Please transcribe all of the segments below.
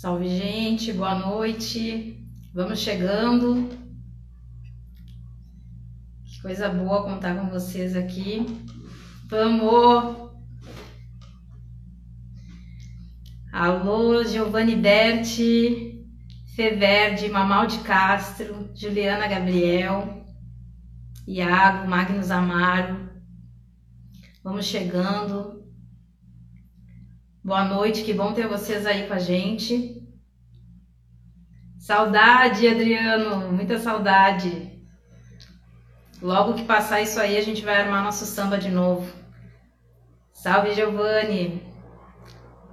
Salve, gente, boa noite. Vamos chegando. Que coisa boa contar com vocês aqui. Vamos! Alô, Giovanni Berti, Feverde, Mamal de Castro, Juliana Gabriel, Iago, Magnus Amaro. Vamos chegando. Boa noite, que bom ter vocês aí com a gente. Saudade, Adriano, muita saudade. Logo que passar isso aí, a gente vai armar nosso samba de novo. Salve, Giovanni.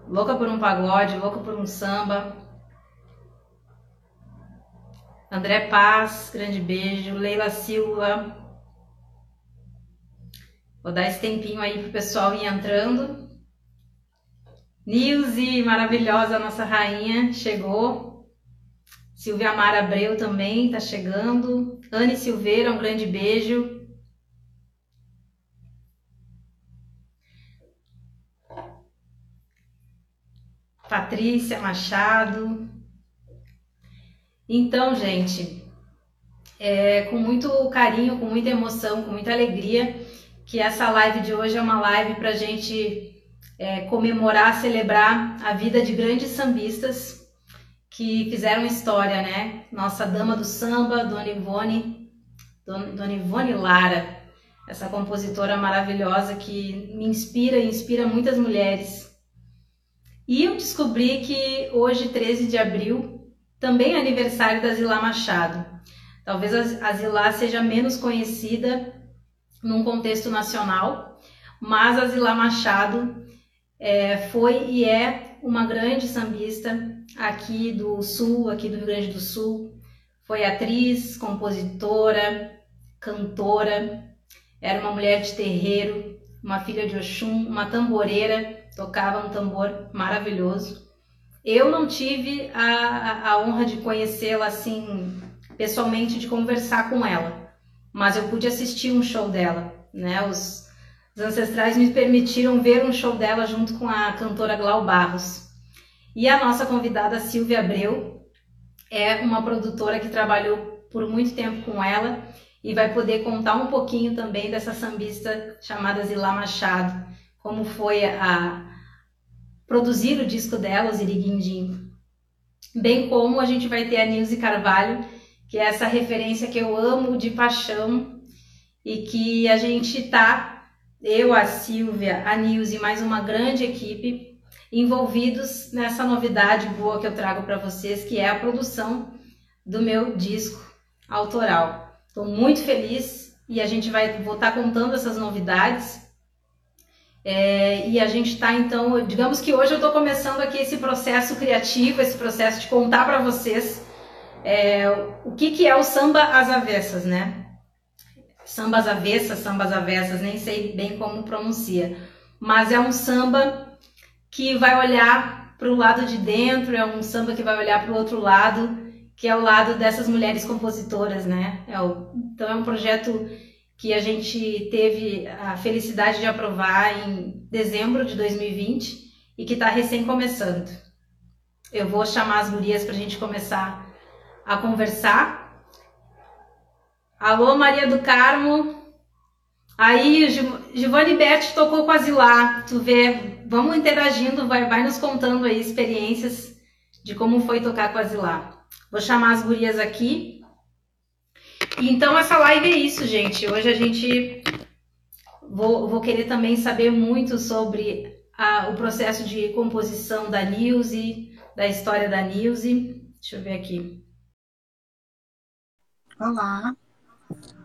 Louca por um pagode, louca por um samba. André Paz, grande beijo. Leila Silva. Vou dar esse tempinho aí pro pessoal ir entrando. Nilze, maravilhosa, nossa rainha, chegou. Silvia Mara Abreu também está chegando. Anne Silveira, um grande beijo. Patrícia Machado. Então, gente, é, com muito carinho, com muita emoção, com muita alegria, que essa live de hoje é uma live para a gente é, comemorar, celebrar a vida de grandes sambistas que fizeram história, né? Nossa dama do samba, Dona Ivone, Dona Ivone Lara, essa compositora maravilhosa que me inspira e inspira muitas mulheres. E eu descobri que hoje, 13 de abril, também é aniversário da Zilá Machado. Talvez a Zilá seja menos conhecida num contexto nacional, mas a Zilá Machado é, foi e é uma grande sambista aqui do Sul, aqui do Rio Grande do Sul. Foi atriz, compositora, cantora, era uma mulher de terreiro, uma filha de Oxum, uma tamboreira, tocava um tambor maravilhoso. Eu não tive a, a honra de conhecê-la assim pessoalmente, de conversar com ela, mas eu pude assistir um show dela, né? Os, os ancestrais me permitiram ver um show dela junto com a cantora Glau Barros. E a nossa convidada Silvia Abreu é uma produtora que trabalhou por muito tempo com ela e vai poder contar um pouquinho também dessa sambista chamada Zilá Machado, como foi a produzir o disco dela, o Ziriguindim. Bem como a gente vai ter a Nilce Carvalho, que é essa referência que eu amo de paixão e que a gente está eu, a Silvia, a Nilce e mais uma grande equipe envolvidos nessa novidade boa que eu trago para vocês, que é a produção do meu disco autoral. Estou muito feliz e a gente vai voltar contando essas novidades. É, e a gente está então, digamos que hoje eu estou começando aqui esse processo criativo, esse processo de contar para vocês é, o que, que é o samba às avessas, né? Sambas avessas, sambas avessas, nem sei bem como pronuncia, mas é um samba que vai olhar para o lado de dentro, é um samba que vai olhar para o outro lado, que é o lado dessas mulheres compositoras, né? É o, então é um projeto que a gente teve a felicidade de aprovar em dezembro de 2020 e que está recém começando. Eu vou chamar as gurias para a gente começar a conversar Alô, Maria do Carmo. Aí, Giovanni Berti tocou a Zilá. Tu vê, vamos interagindo, vai, vai nos contando aí experiências de como foi tocar a Zilá. Vou chamar as gurias aqui. Então, essa live é isso, gente. Hoje a gente vou, vou querer também saber muito sobre a, o processo de composição da Nilce, da história da Nilce. Deixa eu ver aqui. Olá.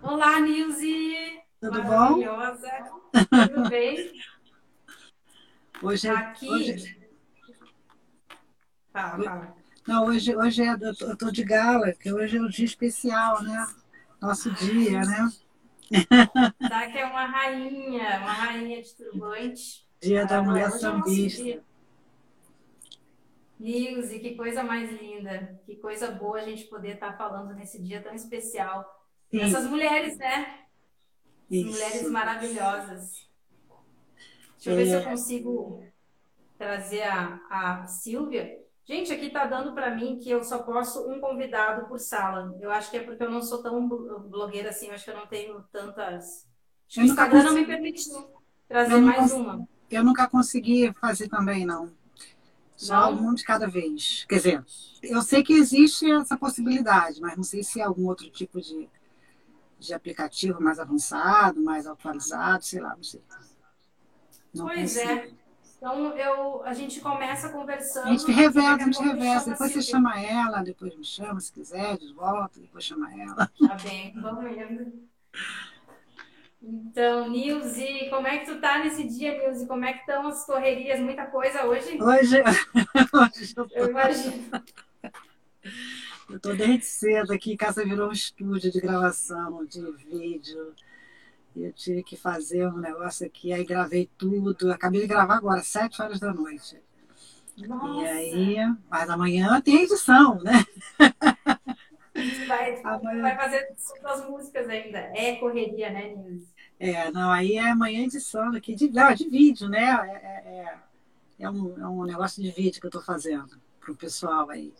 Olá, Nilze! Tudo Maravilhosa. bom? Tudo bem? Hoje é, Aqui. Hoje... Fala, fala. Não, hoje, hoje é, eu tô de gala, que hoje é um dia especial, né? Nosso dia, né? Tá que é uma rainha, uma rainha de turbante. Dia da Ah, mulher é sambista. Nilze, que coisa mais linda, que coisa boa a gente poder estar falando nesse dia tão especial. Essas mulheres, né? Isso. Mulheres maravilhosas. Deixa eu ver se É. eu consigo trazer a, a Silvia. Gente, aqui tá dando para mim que eu só posso um convidado por sala. Eu acho que é porque eu não sou tão blogueira assim, eu acho que eu não tenho tantas. o Instagram não me permitiu trazer mais uma. Eu nunca consegui fazer também, não. Só não? um de cada vez. Quer dizer, eu sei que existe essa possibilidade, mas não sei se é algum outro tipo de, de aplicativo mais avançado, mais atualizado, sei lá, não sei. Não pois consigo. é. Então eu, a gente começa conversando. A gente reveza, a gente reveza. Depois você chama ela, depois me chama, se quiser, de volta, depois chama ela. Tá bem, vamos indo. Então, Nilze, como é que tu tá nesse dia, Nilze? Como é que estão as correrias? Muita coisa hoje? Hoje, hoje eu, tô... eu imagino. Eu tô desde cedo aqui, casa virou um estúdio de gravação, de vídeo. Eu tive que fazer um negócio aqui, aí gravei tudo. Acabei de gravar agora, sete horas da noite. Nossa. E aí, mas amanhã tem edição, né? Vai, amanhã... vai fazer suas músicas ainda. É correria, né, Nilce? É, não, aí é amanhã edição aqui de, não, de vídeo, né? É, é, é, é um, é um negócio de vídeo que eu estou fazendo para o pessoal aí.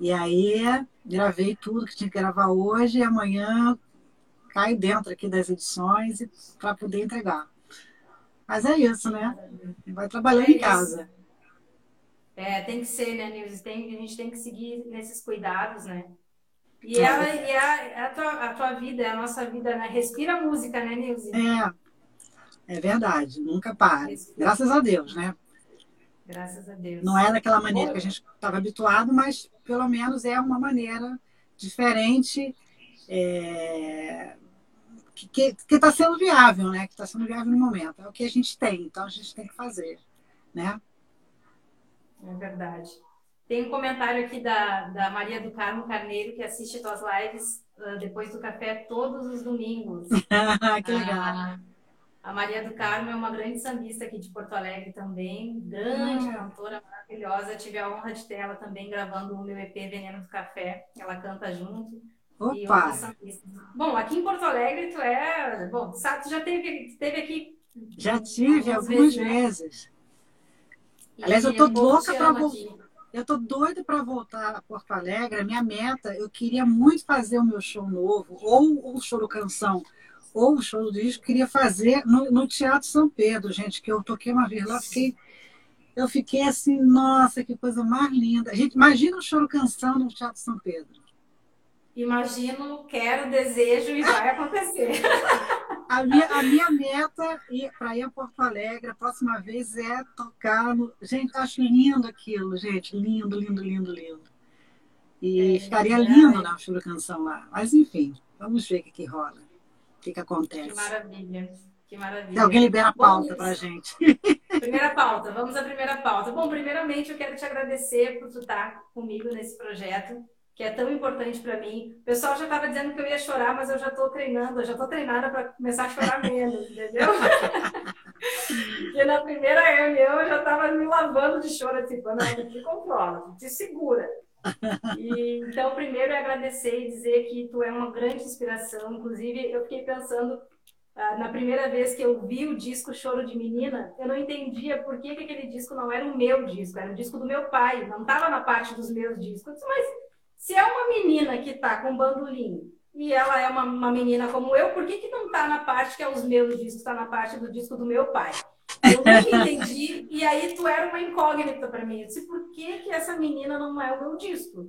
E aí gravei tudo que tinha que gravar hoje e amanhã cai dentro aqui das edições para poder entregar. Mas é isso, né? Vai trabalhando é em casa. É, tem que ser, né, Nilce? Tem, a gente tem que seguir nesses cuidados, né? E, ela, e a, é a, tua, a tua vida, é a nossa vida, né? Respira música, né, Nilce? É, é verdade. Nunca para. Respira. Graças a Deus, né? Graças a Deus. Não é daquela maneira que a gente estava habituado, mas pelo menos é uma maneira diferente é, que está sendo viável, né? Que está sendo viável no momento. É o que a gente tem, então a gente tem que fazer, né? É verdade. Tem um comentário aqui da, da Maria do Carmo Carneiro, que assiste tuas lives uh, depois do café todos os domingos. que legal. A, a, Maria do Carmo é uma grande sambista aqui de Porto Alegre também, grande hum. cantora maravilhosa. Tive a honra de ter ela também gravando o meu EP Veneno do Café. Ela canta junto. Opa! Bom, aqui em Porto Alegre tu é. Bom, sabe, tu já teve, teve aqui. Já tive algumas vezes. Né? vezes. Aliás, eu tô louca para voltar. Eu tô doida para voltar a Porto Alegre. A minha meta, eu queria muito fazer o meu show novo, ou o show do canção, ou o show do disco, queria fazer no, no Teatro São Pedro, gente, que eu toquei uma vez lá, fiquei eu fiquei assim, nossa, que coisa mais linda. Gente, imagina o show canção no Teatro São Pedro imagino, quero, desejo e vai acontecer. A minha, a minha meta para ir a Porto Alegre a próxima vez é tocar no. Gente, acho lindo aquilo, gente. Lindo, lindo, lindo, lindo. E é, ficaria é, lindo na é. canção lá. Mas enfim, vamos ver o que, que rola. O que, que acontece. Que maravilha. Que maravilha. Alguém libera a pauta para gente. Primeira pauta, vamos à primeira pauta. Bom, primeiramente eu quero te agradecer por tu estar comigo nesse projeto que é tão importante para mim. O pessoal já estava dizendo que eu ia chorar, mas eu já estou treinando, eu já estou treinada para começar a chorar menos, entendeu? e na primeira reunião eu já estava me lavando de choro, tipo, não, te controla, te segura. E, então, primeiro é agradecer e dizer que tu é uma grande inspiração. Inclusive, eu fiquei pensando, ah, na primeira vez que eu vi o disco Choro de Menina, eu não entendia por que, que aquele disco não era o meu disco, era o disco do meu pai, não estava na parte dos meus discos. Mas se é uma menina que está com bandolim e ela é uma, uma, menina como eu, por que, que não está na parte que é os meus discos, está na parte do disco do meu pai? Eu nunca entendi. E aí tu era uma incógnita para mim. Eu disse, por que, que essa menina não é o meu disco?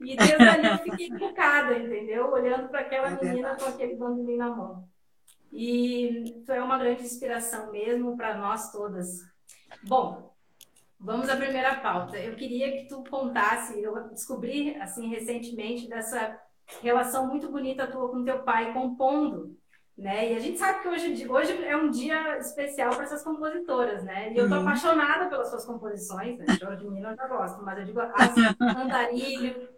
E desde ali eu fiquei focada, entendeu? Olhando para aquela é menina com aquele bandolim na mão. E tu é uma grande inspiração mesmo para nós todas. Bom, Vamos à primeira pauta. Eu queria que tu contasse, eu descobri assim recentemente dessa relação muito bonita tua com teu pai compondo, né? E a gente sabe que hoje, hoje é um dia especial para essas compositoras, né? E eu tô uhum. apaixonada pelas suas composições, né? Choro de menino eu já gosto, mas eu digo as Andarilho,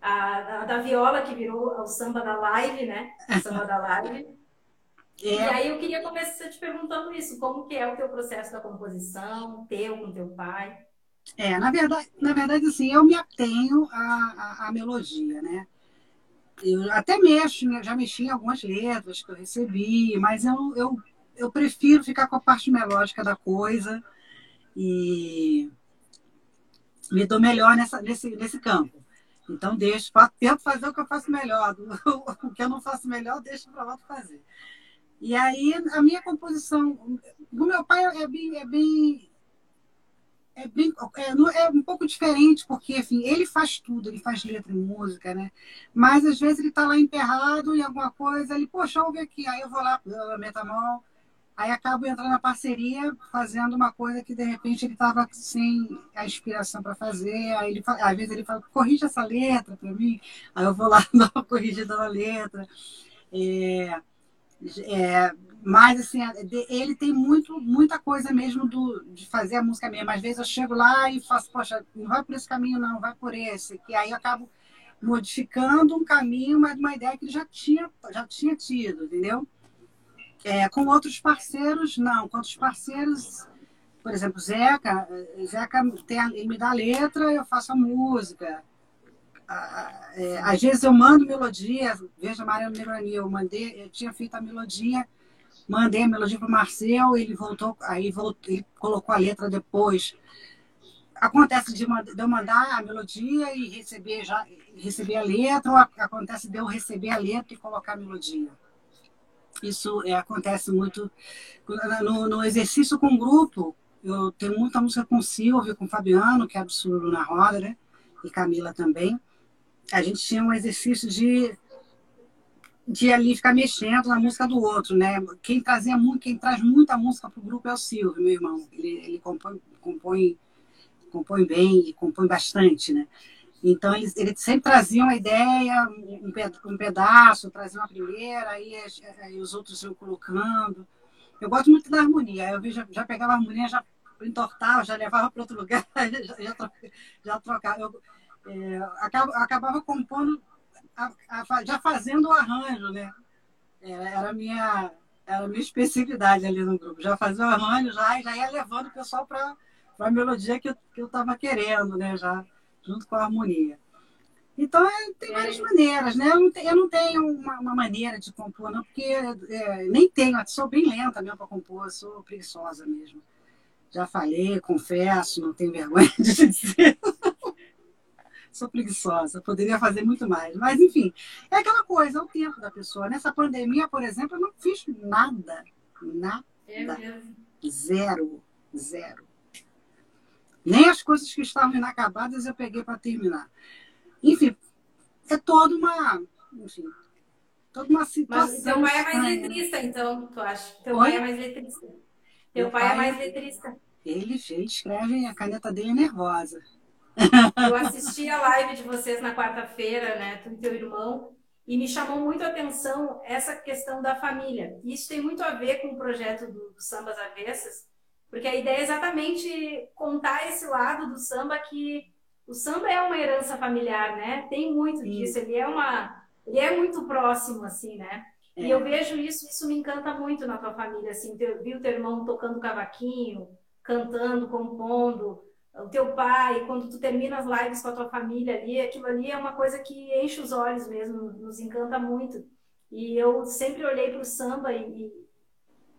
a, a, da viola que virou o samba da live, né? O samba da live. É. E aí eu queria começar te perguntando isso, como que é o teu processo da composição, teu com teu pai? É, na verdade, na verdade assim, eu me atenho à, à, à melodia, né? Eu até mexo, né? já mexi em algumas letras que eu recebi, mas eu, eu, eu prefiro ficar com a parte melódica da coisa e me dou melhor nessa, nesse, nesse campo. Então, deixo, tento fazer o que eu faço melhor. O que eu não faço melhor, deixo para outro fazer. E aí, a minha composição. O meu pai é bem. É bem é, bem, é, é um pouco diferente, porque enfim, ele faz tudo, ele faz letra e música, né? Mas às vezes ele está lá emperrado em alguma coisa, ele, poxa, ouve aqui, aí eu vou lá, mão, Aí acabo entrando na parceria, fazendo uma coisa que de repente ele estava sem a inspiração para fazer. Aí ele, às vezes ele fala, corrige essa letra para mim. Aí eu vou lá dar uma corrigida na letra. É, é, mas assim, ele tem muito, muita coisa mesmo do, de fazer a música mesmo. Às vezes eu chego lá e faço, poxa, não vai por esse caminho, não, vai por esse. Que aí eu acabo modificando um caminho, mas uma ideia que ele já tinha, já tinha tido, entendeu? É, com outros parceiros, não. Com outros parceiros, por exemplo, Zeca, Zeca tem, ele me dá a letra, eu faço a música. É, às vezes eu mando melodia, veja Mariano Negrani, eu mandei, eu tinha feito a melodia, mandei a melodia para o Marcel, ele voltou, aí voltou, ele colocou a letra depois. Acontece de, de eu mandar a melodia e receber já receber a letra, ou acontece de eu receber a letra e colocar a melodia. Isso é, acontece muito no, no, exercício com grupo. Eu tenho muita música com Silvio, com Fabiano, que é absurdo na roda, né? E Camila também. A gente tinha um exercício de de ali ficar mexendo na música do outro, né? Quem trazia muito, quem traz muita música para o grupo é o Silvio, meu irmão. Ele, ele compõe, compõe, compõe bem e compõe bastante, né? Então, eles, eles sempre traziam a ideia, um, um pedaço, traziam a primeira, aí, aí, os outros iam colocando. Eu gosto muito da harmonia. Eu já, já pegava a harmonia, já entortava, já levava para outro lugar, já, já, trocava. Eu, é, acabava, acabava compondo, a, a, já fazendo o arranjo, né? Era, a minha, era a minha especificidade ali no grupo. Já fazia o arranjo, já, já ia levando o pessoal para a melodia que eu estava querendo, né? Já junto com a harmonia. Então, é, tem várias é. maneiras, né? Eu não, tenho, eu não tenho uma, uma, maneira de compor, não, porque é, nem tenho, sou bem lenta mesmo para compor, sou preguiçosa mesmo. Já falei, confesso, não tenho vergonha de dizer. Sou preguiçosa, poderia fazer muito mais. Mas, enfim, é aquela coisa, é o tempo da pessoa. Nessa pandemia, por exemplo, eu não fiz nada. Nada. É zero. Zero. Nem as coisas que estavam inacabadas eu peguei para terminar. Enfim, é toda uma. Enfim, toda uma situação. Mas teu pai é mais letrista, então, tu acha? Teu Oi? pai é mais letrista. Teu pai, pai, é mais letrista. Ele, ele escreve, a caneta dele é nervosa. Eu assisti a live de vocês na quarta-feira, né? Tu e teu irmão, e me chamou muito a atenção essa questão da família. Isso tem muito a ver com o projeto do, do Sambas Avessas, porque a ideia é exatamente contar esse lado do samba que o samba é uma herança familiar, né? Tem muito Sim. disso, ele é uma ele é muito próximo assim, né? É. E eu vejo isso, isso me encanta muito na tua família, assim, teu, viu teu irmão tocando cavaquinho, cantando, compondo, o teu pai, quando tu termina as lives com a tua família ali, aquilo ali é uma coisa que enche os olhos mesmo, nos encanta muito. E eu sempre olhei para o samba e,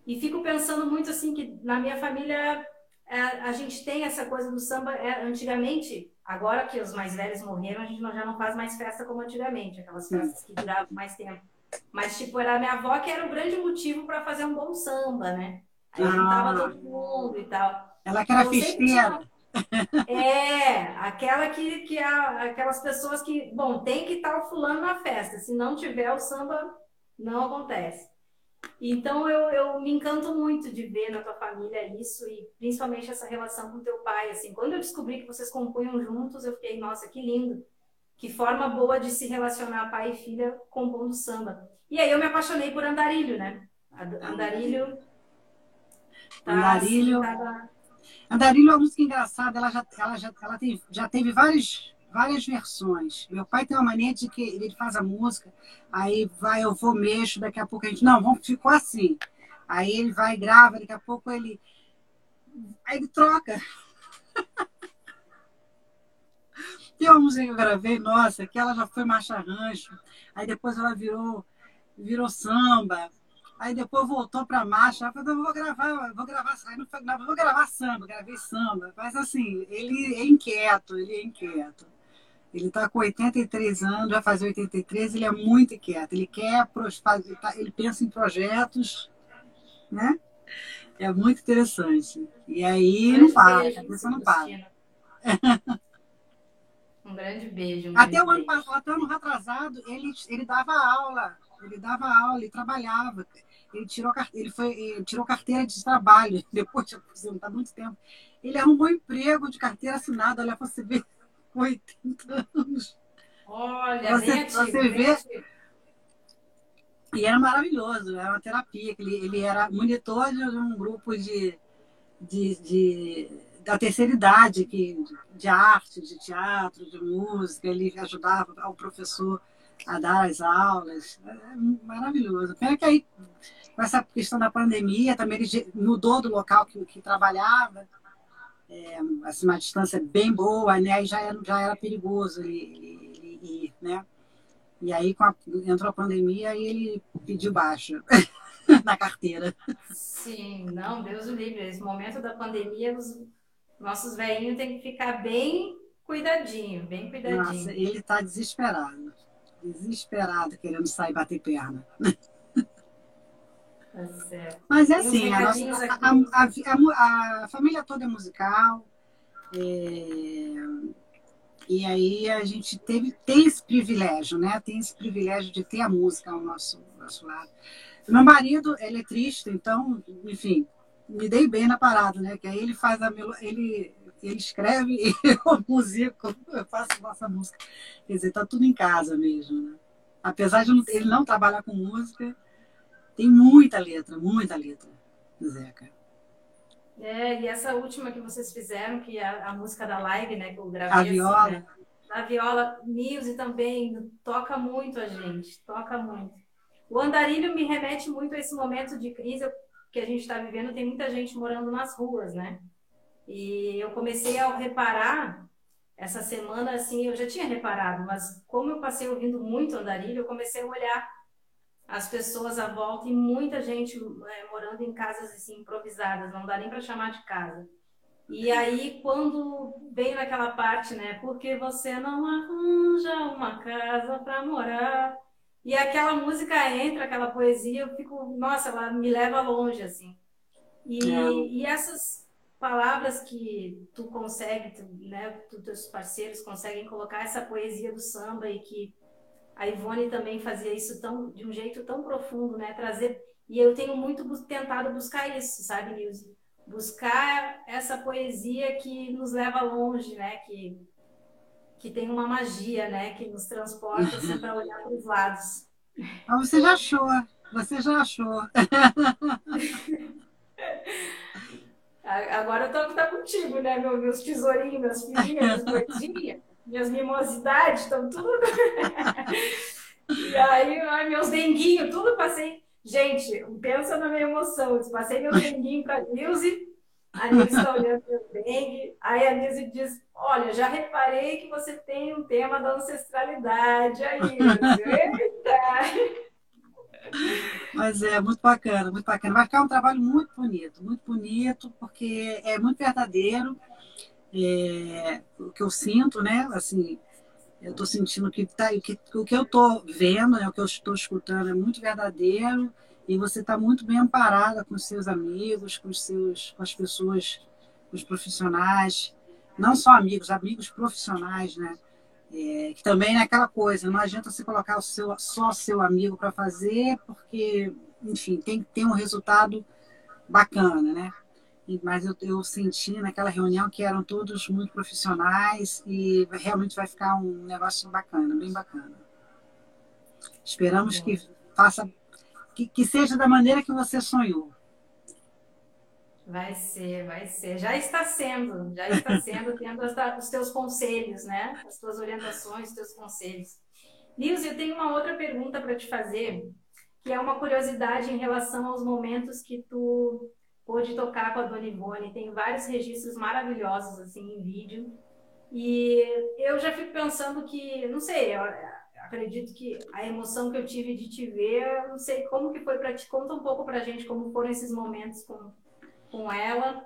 e fico pensando muito assim que na minha família é, a gente tem essa coisa do samba é, antigamente, agora que os mais velhos morreram, a gente não, já não faz mais festa como antigamente, aquelas festas que duravam mais tempo. Mas, tipo, era a minha avó que era o grande motivo para fazer um bom samba, né? Aí ah. juntava todo mundo e tal. Ela que era então, festeira. É, aquela que, que a, aquelas pessoas que, bom, tem que estar o fulano na festa, se não tiver o samba, não acontece. Então eu, eu me encanto muito de ver na tua família isso e principalmente essa relação com teu pai. Assim, quando eu descobri que vocês compunham juntos, eu fiquei, nossa, que lindo. Que forma boa de se relacionar pai e filha compondo samba. E aí eu me apaixonei por Andarilho, né? Andarilho. Tá, Andarilho. Assim, tava... Andarilho é uma música engraçada, ela já, ela já, ela tem, já teve vários várias versões. Meu pai tem uma mania de que ele faz a música, aí vai, eu vou, mexo, daqui a pouco a gente, não, vamos, ficou assim. Aí ele vai, grava, daqui a pouco ele. Aí ele troca. Tem uma música que eu gravei, nossa, que ela já foi marcha rancho, aí depois ela virou, virou samba. Aí depois voltou para marcha. Eu falei, vou gravar, vou gravar, aí não, vou gravar samba, gravei samba. Mas assim, ele é inquieto, ele é inquieto. Ele está com 83 anos, vai fazer 83, ele é muito inquieto. Ele quer, tá, ele pensa em projetos, né? É muito interessante. E aí um não para, a cabeça não para. Um grande beijo. Um até grande o ano passado, até o ano retrasado, ele, ele dava aula. Ele dava aula, ele trabalhava. Ele tirou, ele foi, ele tirou carteira de trabalho depois de aposentar muito tempo. Ele arrumou um emprego de carteira assinada, olha, você vê, com 80 anos. Olha, você, você vê. E era maravilhoso, era uma terapia. Ele, ele era monitor de um grupo de, de, de da terceira idade, que, de arte, de teatro, de música. Ele ajudava o professor a dar as aulas. É maravilhoso. Pena que aí, com essa questão da pandemia, também ele mudou do local que, que trabalhava. É, assim, uma distância bem boa, né? Aí já era, já era perigoso ele, ele, ele ir, né? E aí, a, entrou a pandemia e ele pediu baixa na carteira. Sim, não, Deus o livre. Esse momento da pandemia, os nossos velhinhos têm que ficar bem cuidadinho, bem cuidadinho. Nossa, ele está desesperado. Desesperado, querendo sair bater perna. Certo. Mas é assim, a, nossa, a, a, a, família toda é musical. É, e aí a gente teve, tem esse privilégio, né? Tem esse privilégio de ter a música ao nosso, nosso lado. Meu marido, ele é triste, então, enfim, me dei bem na parada, né? Que aí ele faz a melo... ele ele escreve e eu musico, eu faço nossa música. Quer dizer, tá tudo em casa mesmo, né? Apesar de ele não trabalhar com música, tem muita letra, muita letra Zeca. É, e essa última que vocês fizeram, que é a, a música da live, né, que eu gravei. A assim, viola. Assim, né? A viola, Nilce também, toca muito a gente, toca muito. O andarilho me remete muito a esse momento de crise que a gente está vivendo, tem muita gente morando nas ruas, né? E eu comecei a reparar essa semana, assim, eu já tinha reparado, mas como eu passei ouvindo muito andarilho, eu comecei a olhar as pessoas à volta e muita gente é, morando em casas assim improvisadas, não dá nem para chamar de casa. E aí quando vem naquela parte, né, porque você não arranja uma casa para morar, e aquela música entra, aquela poesia, eu fico, nossa, ela me leva longe, assim. E, é. e essas palavras que tu consegue, tu, né, tu, teus parceiros conseguem colocar essa poesia do samba e que a Ivone também fazia isso tão, de um jeito tão profundo, né, trazer, e eu tenho muito tentado buscar isso, sabe, Nilce? Buscar essa poesia que nos leva longe, né, que que tem uma magia, né, que nos transporta assim, para olhar para os lados. Ah, você já achou, você já achou. Agora eu tô tá contigo, né, meu, meus tesourinhos, minhas coisinhas, minhas mimosidades, estão tudo. e aí, meus denguinhos, tudo passei. Gente, pensa na minha emoção. Eu passei meu denguinho para a Nilce, a Nilce está olhando meu dengue. Aí a Nilce diz: Olha, já reparei que você tem um tema da ancestralidade aí. Eita! Mas é muito bacana, muito bacana. Vai ficar um trabalho muito bonito, muito bonito, porque é muito verdadeiro. É, o que eu sinto, né? Assim, eu estou sentindo que, tá, que o que eu estou vendo, né, o que eu estou escutando é muito verdadeiro e você está muito bem amparada com seus amigos, com seus, com as pessoas, com os profissionais não só amigos, amigos profissionais, né? É, que também é aquela coisa, não adianta você colocar o seu, só seu amigo para fazer, porque, enfim, tem que ter um resultado bacana, né? Mas eu, eu senti naquela reunião que eram todos muito profissionais e realmente vai ficar um negócio bacana, bem bacana. Esperamos que faça, que, que seja da maneira que você sonhou. Vai ser, vai ser. Já está sendo, já está sendo, tendo os teus conselhos, né? As tuas orientações, os teus conselhos. Nilce, eu tenho uma outra pergunta para te fazer, que é uma curiosidade em relação aos momentos que tu pôde tocar com a Dona Ivone. Tem vários registros maravilhosos, assim, em vídeo. E eu já fico pensando que, não sei, a acredito que a emoção que eu tive de te ver, não sei como que foi para te conta um pouco pra gente como foram esses momentos com, com ela,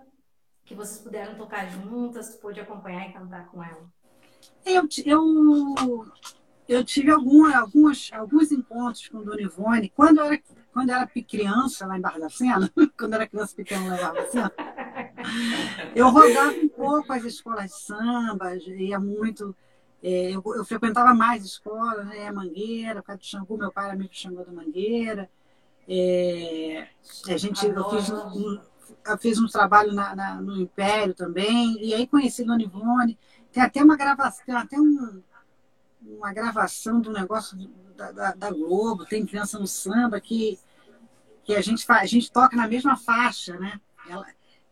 que vocês puderam tocar juntas, tu pôde acompanhar e cantar com ela. Eu, eu, eu tive algum, alguns, alguns encontros com Dona Ivone, quando eu era, quando eu era criança lá em Barbacena, quando eu era criança pequena lá em Barbacena, eu rodava um pouco as escolas de samba, ia muito é, eu, eu, frequentava mais escola, né? Mangueira, por causa do Xangu, meu pai era amigo do da Mangueira. É, a gente, eu fiz, um, fiz um trabalho na, na, no Império também, e aí conheci Dona Ivone. Tem até uma gravação, tem até um, uma gravação do negócio da, da, da, Globo, tem criança no samba que, que a, gente a gente toca na mesma faixa, né? Ela,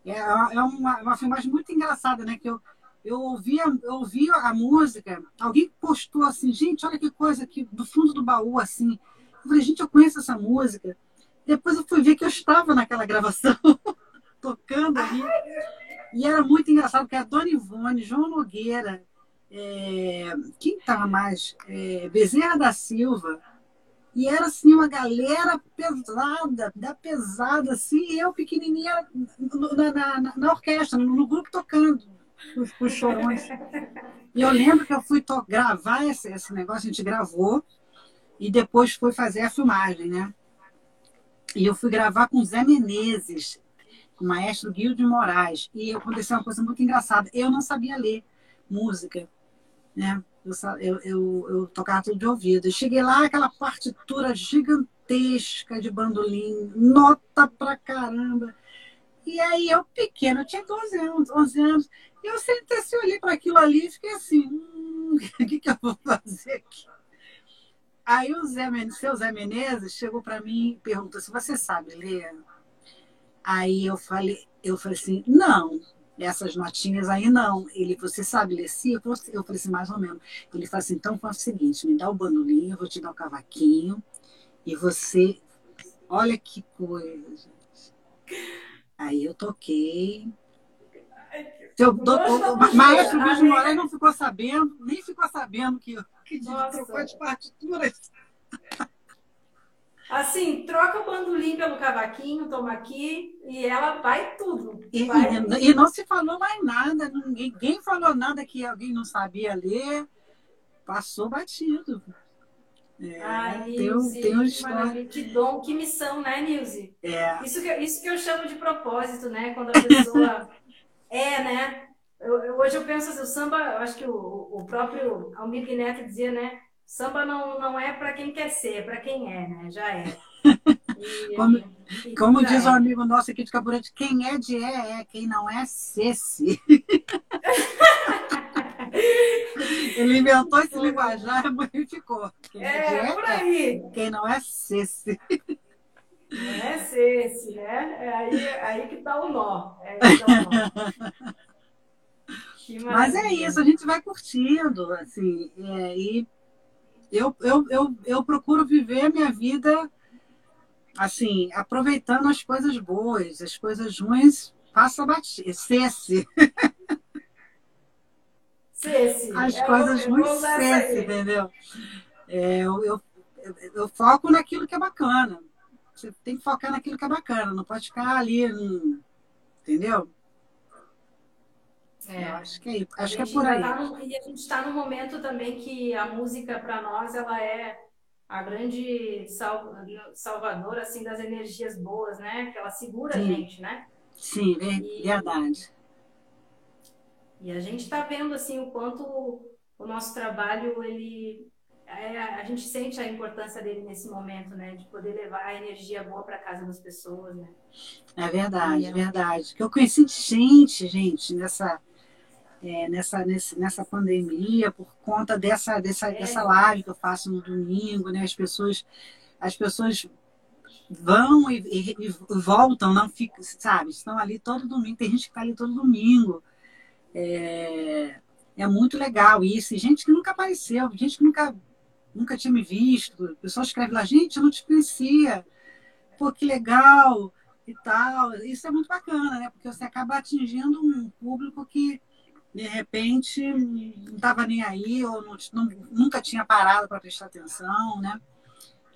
é, é uma, uma filmagem muito engraçada, né? Que eu, eu ouvi, a, eu ouvi a música, alguém postou assim, gente, olha que coisa aqui, do fundo do baú, assim. Eu falei, gente, eu conheço essa música. Depois eu fui ver que eu estava naquela gravação, tocando ali. E era muito engraçado, porque a Dona Ivone, João Nogueira, é, quem estava mais? É, Bezerra da Silva. E era assim uma galera pesada, da pesada, assim, eu pequenininha na, na, na, na orquestra, no, no grupo tocando os, os chorões. E eu lembro que eu fui gravar esse, esse negócio, a gente gravou, e depois foi fazer a filmagem, né? E eu fui gravar com o Zé Menezes, o maestro Guilherme de Moraes. E aconteceu uma coisa muito engraçada. Eu não sabia ler música, né? Eu, eu, eu, tocava tudo de ouvido. Eu cheguei lá, aquela partitura gigantesca de bandolim, nota pra caramba. E aí eu pequena, eu tinha 12 anos, 11 anos, e eu sentei assim, olhei para aquilo ali e fiquei assim, hum, o que, que eu vou fazer aqui? Aí o Zé, seu Zé Menezes chegou para mim e perguntou se você sabe ler. Aí eu falei, eu falei assim, não, essas notinhas aí não. Ele, você sabe ler sim? Eu falei assim, mais ou menos. Ele falou assim, então faz o seguinte, me dá o bandolim, eu vou te dar o cavaquinho, e você, olha que coisa, gente. Aí eu toquei. Seu doutor, o maestro Luiz Moraes não ficou sabendo, nem ficou sabendo que, que trocou de partituras. Assim, troca o bandolim pelo cavaquinho, toma aqui, e ela vai tudo. E, vai... e, não se falou mais nada, ninguém, falou nada que alguém não sabia ler, passou batido. É, ah, tem, tem história. Que dom, que missão, né, Nilce? É. Isso, que, isso que eu chamo de propósito, né? Quando a pessoa é, né? Eu, eu, hoje eu penso assim, o samba, eu acho que o, o próprio Almir Neto dizia, né? Samba não, não é para quem quer ser, é para quem é, né? Já é. E, como, e, como diz é. um amigo nosso aqui de Caburante, quem é de é, é, quem não é, cesse. Ele inventou esse linguajar e ficou. Quem é, é por aí. Quem não é cesse. Não é cesse, né? É aí, aí que tá o nó. É aí que tá o nó. Mas é isso, a gente vai curtindo, assim, é, e eu, eu, eu, eu procuro viver a minha vida, assim, aproveitando as coisas boas, as coisas ruins, passa bater, cesse. Cesse. As é, coisas ruins, cesse, entendeu? É, eu, eu, eu, foco naquilo que é bacana. Você tem que focar naquilo que é bacana, não pode ficar ali, entendeu? É, acho que é, acho que é por aí. Tá no, e a gente está no momento também que a música para nós ela é a grande sal, salvadora assim das energias boas, né? Que ela segura Sim. a gente, né? Sim, é, e, verdade. E a gente está vendo assim o quanto o nosso trabalho ele é, a gente sente a importância dele nesse momento, né? De poder levar a energia boa para casa das pessoas, né? É verdade, é verdade. Que eu conheci gente, gente, nessa é, nessa, nesse, nessa pandemia, por conta dessa, dessa, é. dessa live que eu faço no domingo, né? As pessoas, as pessoas vão e, e, e voltam, não ficam, sabe? Estão ali todo domingo, tem gente que está ali todo domingo. É, é muito legal isso. E gente que nunca apareceu, gente que nunca, nunca tinha me visto. O pessoal escreve lá, gente, eu não te conhecia. Pô, que legal e tal. Isso é muito bacana, né? Porque você acaba atingindo um público que de repente não estava nem aí, ou não, não, nunca tinha parado para prestar atenção, né?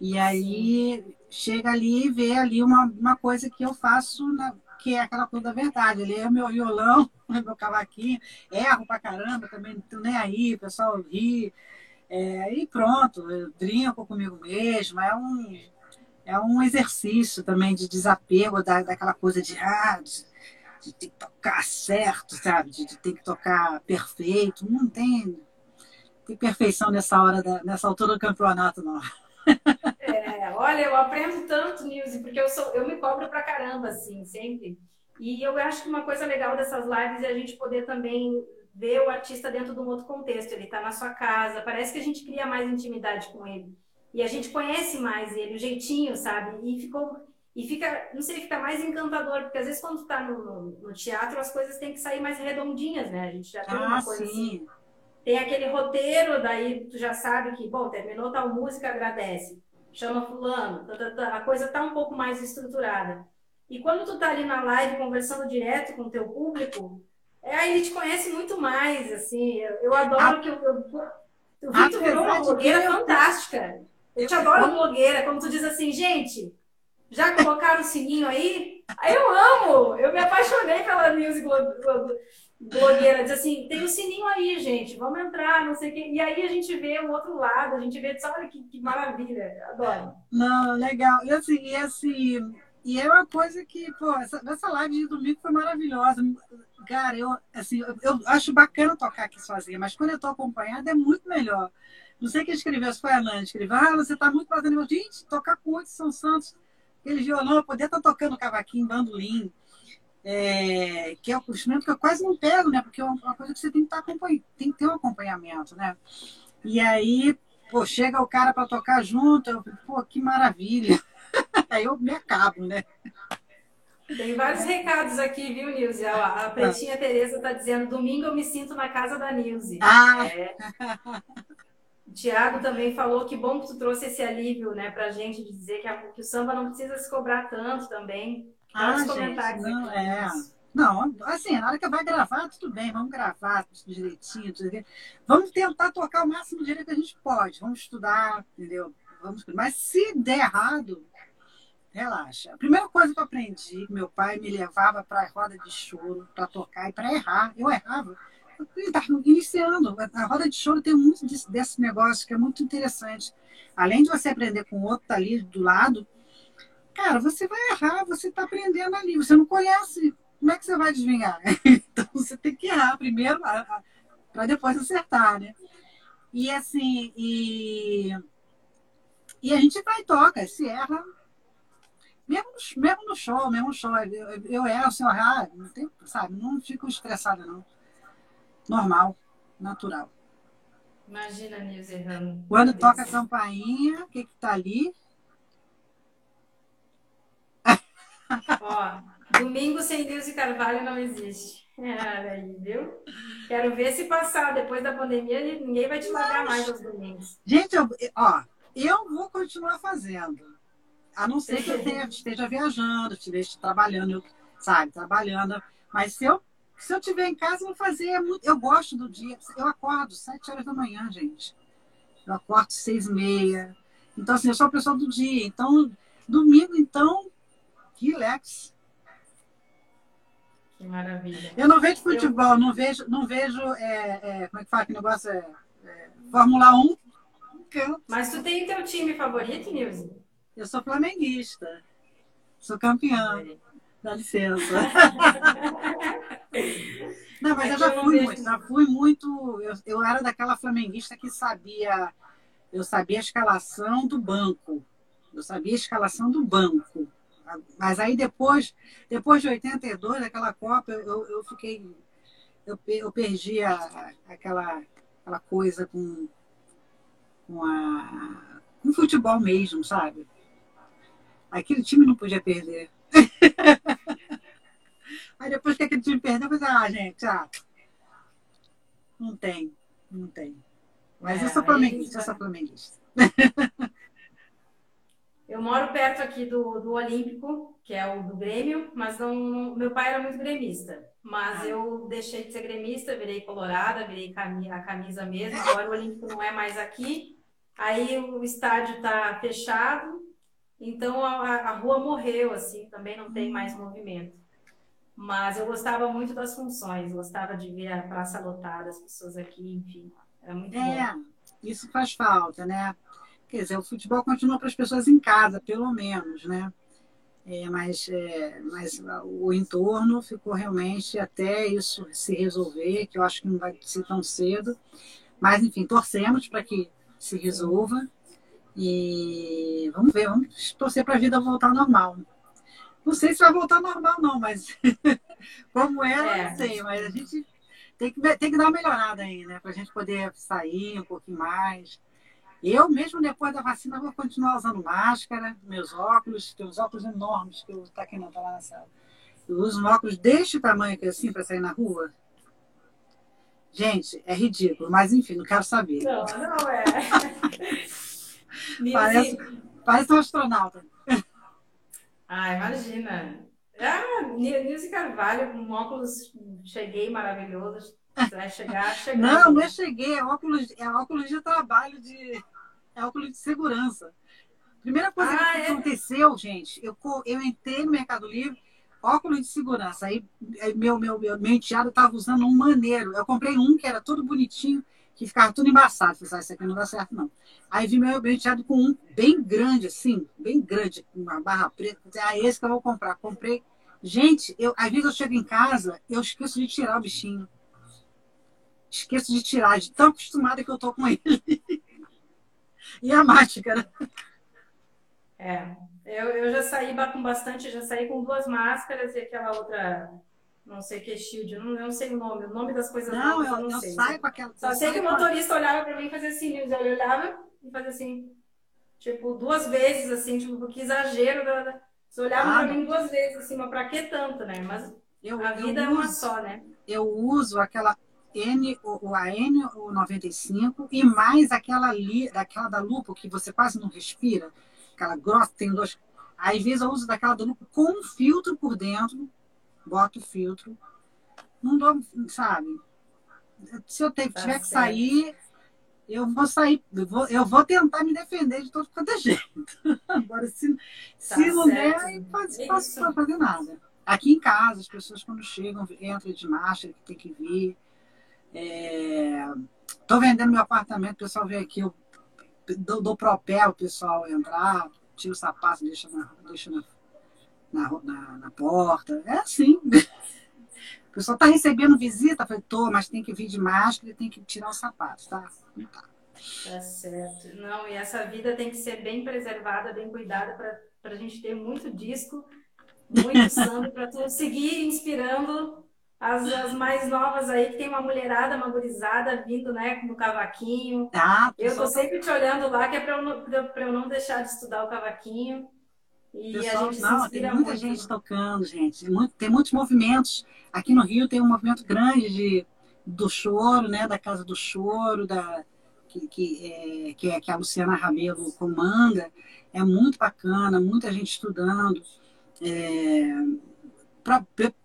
E aí Sim. chega ali e vê ali uma, uma coisa que eu faço, na, que é aquela coisa da verdade. Ele é meu violão, meu cavaquinho, erro pra caramba, também não tô nem aí, o pessoal ri. É, e pronto, eu brinco comigo mesmo. É um, é um exercício também de desapego da, daquela coisa de, ah, de, de ter que tocar certo, sabe? De, de ter que tocar perfeito. Não tem, tem perfeição nessa hora, da, nessa altura do campeonato, não. É, olha, eu aprendo tanto, Nilce, porque eu, sou, eu me cobro pra caramba, assim, sempre. E eu acho que uma coisa legal dessas lives é a gente poder também ver o artista dentro de um outro contexto. Ele está na sua casa, parece que a gente cria mais intimidade com ele. E a gente conhece mais ele, o jeitinho, sabe? E ficou e fica, não sei, fica mais encantador, porque às vezes quando tu tá no, no, no teatro as coisas têm que sair mais redondinhas, né? A gente já tem ah, uma coisa sim. assim. Tem aquele roteiro, daí tu já sabe que, bom, terminou tal música, agradece. Chama fulano, tá, tá, tá, a coisa tá um pouco mais estruturada. E quando tu tá ali na live conversando direto com o teu público, é, aí ele te conhece muito mais, assim. Eu, eu adoro a... que eu, eu, eu vi tu virou uma blogueira fantástica. Eu te adoro blogueira, como tu diz assim, gente, já colocaram o sininho aí? Eu amo, eu me apaixonei pela news blogueira. Diz assim, tem o um sininho aí, gente, vamos entrar, não sei o quê. E aí a gente vê o outro lado, a gente vê, olha que, que maravilha, adoro. Não, legal. E assim, e assim, e é uma coisa que, pô, essa, essa live de domingo foi maravilhosa. Cara, eu, assim, eu, eu acho bacana tocar aqui sozinha, mas quando eu tô acompanhada é muito melhor. Não sei quem escreveu, se foi a Nani, escreveu, ah, você tá muito fazendo. Gente, tocar com oito São Santos, aquele violão, eu poder estar tá tocando cavaquinho, bandolim, é, que é o instrumento que eu quase não pego, né? Porque é uma coisa que você tem que, estar tá acompanhando, tem que ter um acompanhamento, né? E aí, pô, chega o cara para tocar junto, eu, pô, que maravilha. Aí eu me acabo, né? Tem vários recados aqui, viu, Nilze? A, a Pretinha ah. Tereza está dizendo: domingo eu me sinto na casa da Nilze. Ah! É. Tiago também falou que bom que tu trouxe esse alívio, né, pra gente de dizer que, a, que o samba não precisa se cobrar tanto também. Ah, gente, comentários não, aqui. É. Não, assim, na hora que vai gravar, tudo bem, vamos gravar direitinho, tudo vamos tentar tocar o máximo direito que a gente pode, vamos estudar, entendeu? Vamos, mas se der errado, relaxa. A primeira coisa que eu aprendi, meu pai me levava para a roda de choro, para tocar e para errar. Eu errava. Eu estava iniciando. A roda de choro tem muito desse, negócio que é muito interessante. Além de você aprender com o outro tá ali do lado, cara, você vai errar, você está aprendendo ali. Você não conhece, como é que você vai desvingar? então você tem que errar primeiro para depois acertar, né? E assim, e, e a gente vai e toca. Se erra, mesmo no, mesmo no show, mesmo no show, eu, eu erro, assim, ah, não tem, sabe, não fico estressada, não. Normal, natural. Imagina, Nilce, errando. Quando toca a campainha, o que que tá ali? Ó, domingo sem Nilce Carvalho não existe. Olha aí, viu? Quero ver se passar depois da pandemia, ninguém vai te largar mais aos domingos. Gente, eu, ó, eu vou continuar fazendo a não ser que eu esteja, esteja viajando, esteja trabalhando, sabe, trabalhando. Mas se eu se eu estiver em casa, eu vou fazer. É muito, eu gosto do dia. Eu acordo sete horas da manhã, gente. Eu acordo seis e meia. Então, assim, eu sou a pessoa do dia. Então, domingo, então, relax. Que maravilha. Eu não vejo futebol, eu... não vejo, não vejo é, é, como é que fala que negócio é, é Fórmula 1. Mas tu tem teu time favorito, Nilson? Eu sou flamenguista. Sou campeã. Dá licença. Não, mas eu já fui muito, já fui muito. Eu, eu era daquela flamenguista que sabia. Eu sabia a escalação do banco. Eu sabia a escalação do banco. Mas aí depois, depois de 82, aquela Copa, eu, eu fiquei. Eu, eu perdi a, aquela, aquela coisa com, com, a, com o futebol mesmo, sabe? Aquele time não podia perder. Aí depois que aquele time perdeu, eu falei, ah, gente, ah, não tem, não tem. Mas é, eu sou flamenguista, eu sou flamenguista. eu moro perto aqui do, do Olímpico, que é o do Grêmio, mas não, meu pai era muito gremista. Mas ah. eu deixei de ser gremista, virei colorada, virei a camisa mesmo. Agora o Olímpico não é mais aqui. Aí o estádio está fechado, então a, a, rua morreu, assim, também não tem mais movimento. Mas eu gostava muito das funções, gostava de ver a praça lotada, as pessoas aqui, enfim, era muito é, bom. Isso faz falta, né? Quer dizer, o futebol continua para as pessoas em casa, pelo menos, né? É, mas, é, mas o entorno ficou realmente até isso se resolver, que eu acho que não vai ser tão cedo. Mas, enfim, torcemos para que se resolva. E vamos ver, vamos torcer para a vida voltar ao normal. Não sei se vai voltar ao normal, não, mas como era, é, não sei. Mas a gente tem que, tem que dar uma melhorada aí, né? Para a gente poder sair um pouquinho mais. Eu, mesmo depois da vacina, vou continuar usando máscara, meus óculos, tem uns óculos enormes que eu tá aqui não, tá lá na sala. Eu uso um óculos deste tamanho aqui assim para sair na rua. Gente, é ridículo, mas enfim, não quero saber. Não, não é. parece, parece um astronauta. Ah, imagina. Ah, Nilce Carvalho, com óculos, cheguei maravilhoso. Vai chegar, chegar. Não, não é cheguei, é óculos, é óculos de trabalho, de, é óculos de segurança. Primeira coisa ah, que é? aconteceu, gente, eu, eu entrei no Mercado Livre, óculos de segurança. Aí meu, meu, meu, meu enteado estava usando um maneiro. Eu comprei um que era todo bonitinho, que ficava tudo embaçado. Falei, ah, isso aqui não dá certo, não. Aí vi meu, meu enteado com um bem grande, assim, bem grande, com uma barra preta. Ah, esse que eu vou comprar. Comprei. Gente, eu, às vezes eu chego em casa, eu esqueço de tirar o bichinho esqueço de tirar, de tão acostumada que eu tô com ele. e a máscara. É, eu, eu já saí com bastante, já saí com duas máscaras e aquela outra, não sei que shield, não, não sei o nome, o nome das coisas não, novas, eu, eu não eu sei. saio com aquela. Só sei que o motorista com... olhava para mim e fazia assim, eu olhava e fazia assim, tipo, duas vezes, assim, tipo, que exagero. Da, Você olhava ah, para mim duas vezes, assim, mas pra que tanto, né? Mas eu, a vida é uma só, né? Eu uso aquela N, o, a N95 e mais aquela ali, daquela da lupo que você quase não respira, aquela grossa, tem dois. Às vezes eu uso daquela da lupo com um filtro por dentro, boto o filtro. Não dou, sabe? Se eu tá tiver que sair, eu vou sair, eu vou, eu vou tentar me defender de todo quanto é jeito. Agora, se, tá se não der, não posso fazer nada. Aqui em casa, as pessoas quando chegam, entram de marcha, que tem que vir. Estou é, vendendo meu apartamento, o pessoal vem aqui, eu dou, dou propé o pessoal entrar, tiro o sapato, deixa na, deixa na, na, na, na porta. É assim. O pessoal está recebendo visita, falei, tô, mas tem que vir de máscara e tem que tirar o sapato, tá? Não tá. Tá certo. Não, e essa vida tem que ser bem preservada, bem cuidada para a gente ter muito disco, muito samba, para tu seguir inspirando as, as, mais novas aí, que tem uma mulherada, uma gurizada vindo, né, no cavaquinho. Ah, eu tô sempre te olhando lá, que é para eu, eu não deixar de estudar o cavaquinho. E Pessoal, a gente não, tem muita muito. gente tocando, gente. Muito, tem muitos movimentos. Aqui no Rio tem um movimento grande de, do choro, né, da Casa do Choro, da, que, que, é, que, é, que a Luciana Rabelo comanda. É muito bacana, muita gente estudando. É,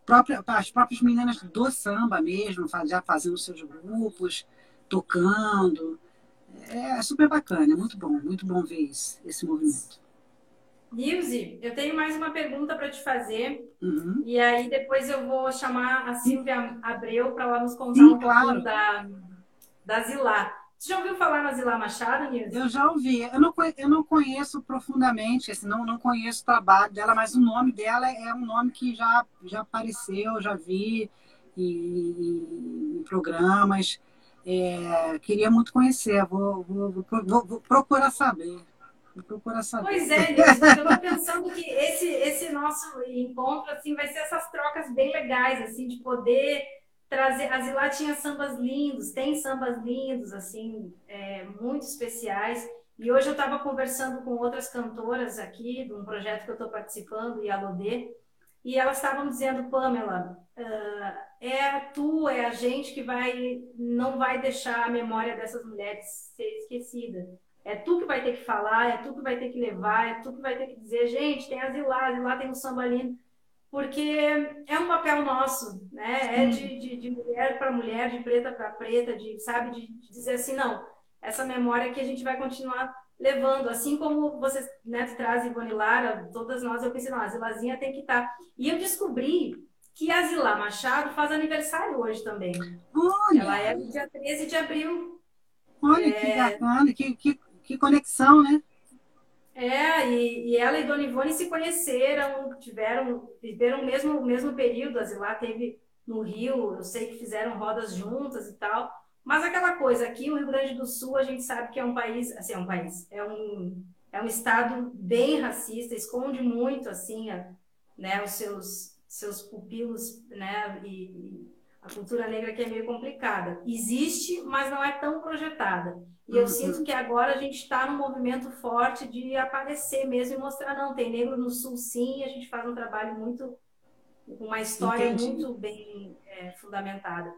própria, as próprias meninas do samba mesmo, já fazendo seus grupos, tocando. É super bacana, é muito bom, muito bom ver isso, esse movimento. Nilze, eu tenho mais uma pergunta para te fazer. Uhum. E aí depois eu vou chamar a Silvia Abreu para ela nos contar Sim, um claro. pouquinho da, da Zilá. Você já ouviu falar na Zilá Machado, Nilce? Eu já ouvi. Eu não, eu não conheço profundamente, assim, não, não conheço o trabalho dela, mas o nome dela é um nome que já, já apareceu, já vi em, em programas. É, queria muito conhecer, vou, vou, vou, vou procurar saber. Saber. Pois é, eu estou pensando que esse, esse nosso encontro assim, vai ser essas trocas bem legais, assim, de poder trazer. A Zilá tinha sambas lindos, tem sambas lindos, assim, é, muito especiais. E hoje eu estava conversando com outras cantoras aqui, de um projeto que eu estou participando, Yalodê, e elas estavam dizendo, Pamela, uh, é tu, é a gente que vai não vai deixar a memória dessas mulheres ser esquecida. É tu que vai ter que falar, é tu que vai ter que levar, é tu que vai ter que dizer, gente, tem a Zilá, lá tem um samba lindo. Porque é um papel nosso, né? É de, de, de mulher para mulher, de preta para preta, de, sabe, de, de, dizer assim, não, essa memória que a gente vai continuar levando. Assim como você né, traz Ivone Lara, todas nós, eu pensei, não, a Zilazinha tem que estar. Tá. E eu descobri que a Zilá Machado faz aniversário hoje também. Olha. Ela é dia 13 de abril. Olha é... que bacana, que, que, que conexão, né? É, e, e, ela e Dona Ivone se conheceram, tiveram, viveram o mesmo, mesmo período. A Zilá teve no Rio, eu sei que fizeram rodas juntas e tal. Mas aquela coisa, aqui o Rio Grande do Sul, a gente sabe que é um país, assim, é um país, é um, é um estado bem racista, esconde muito, assim, né, os seus, seus pupilos, né, e, a cultura negra que é meio complicada. Existe, mas não é tão projetada. E eu uhum. sinto que agora a gente está num movimento forte de aparecer mesmo e mostrar, não, tem negro no Sul sim, a gente faz um trabalho muito, com uma história Entendi. muito bem é, fundamentada.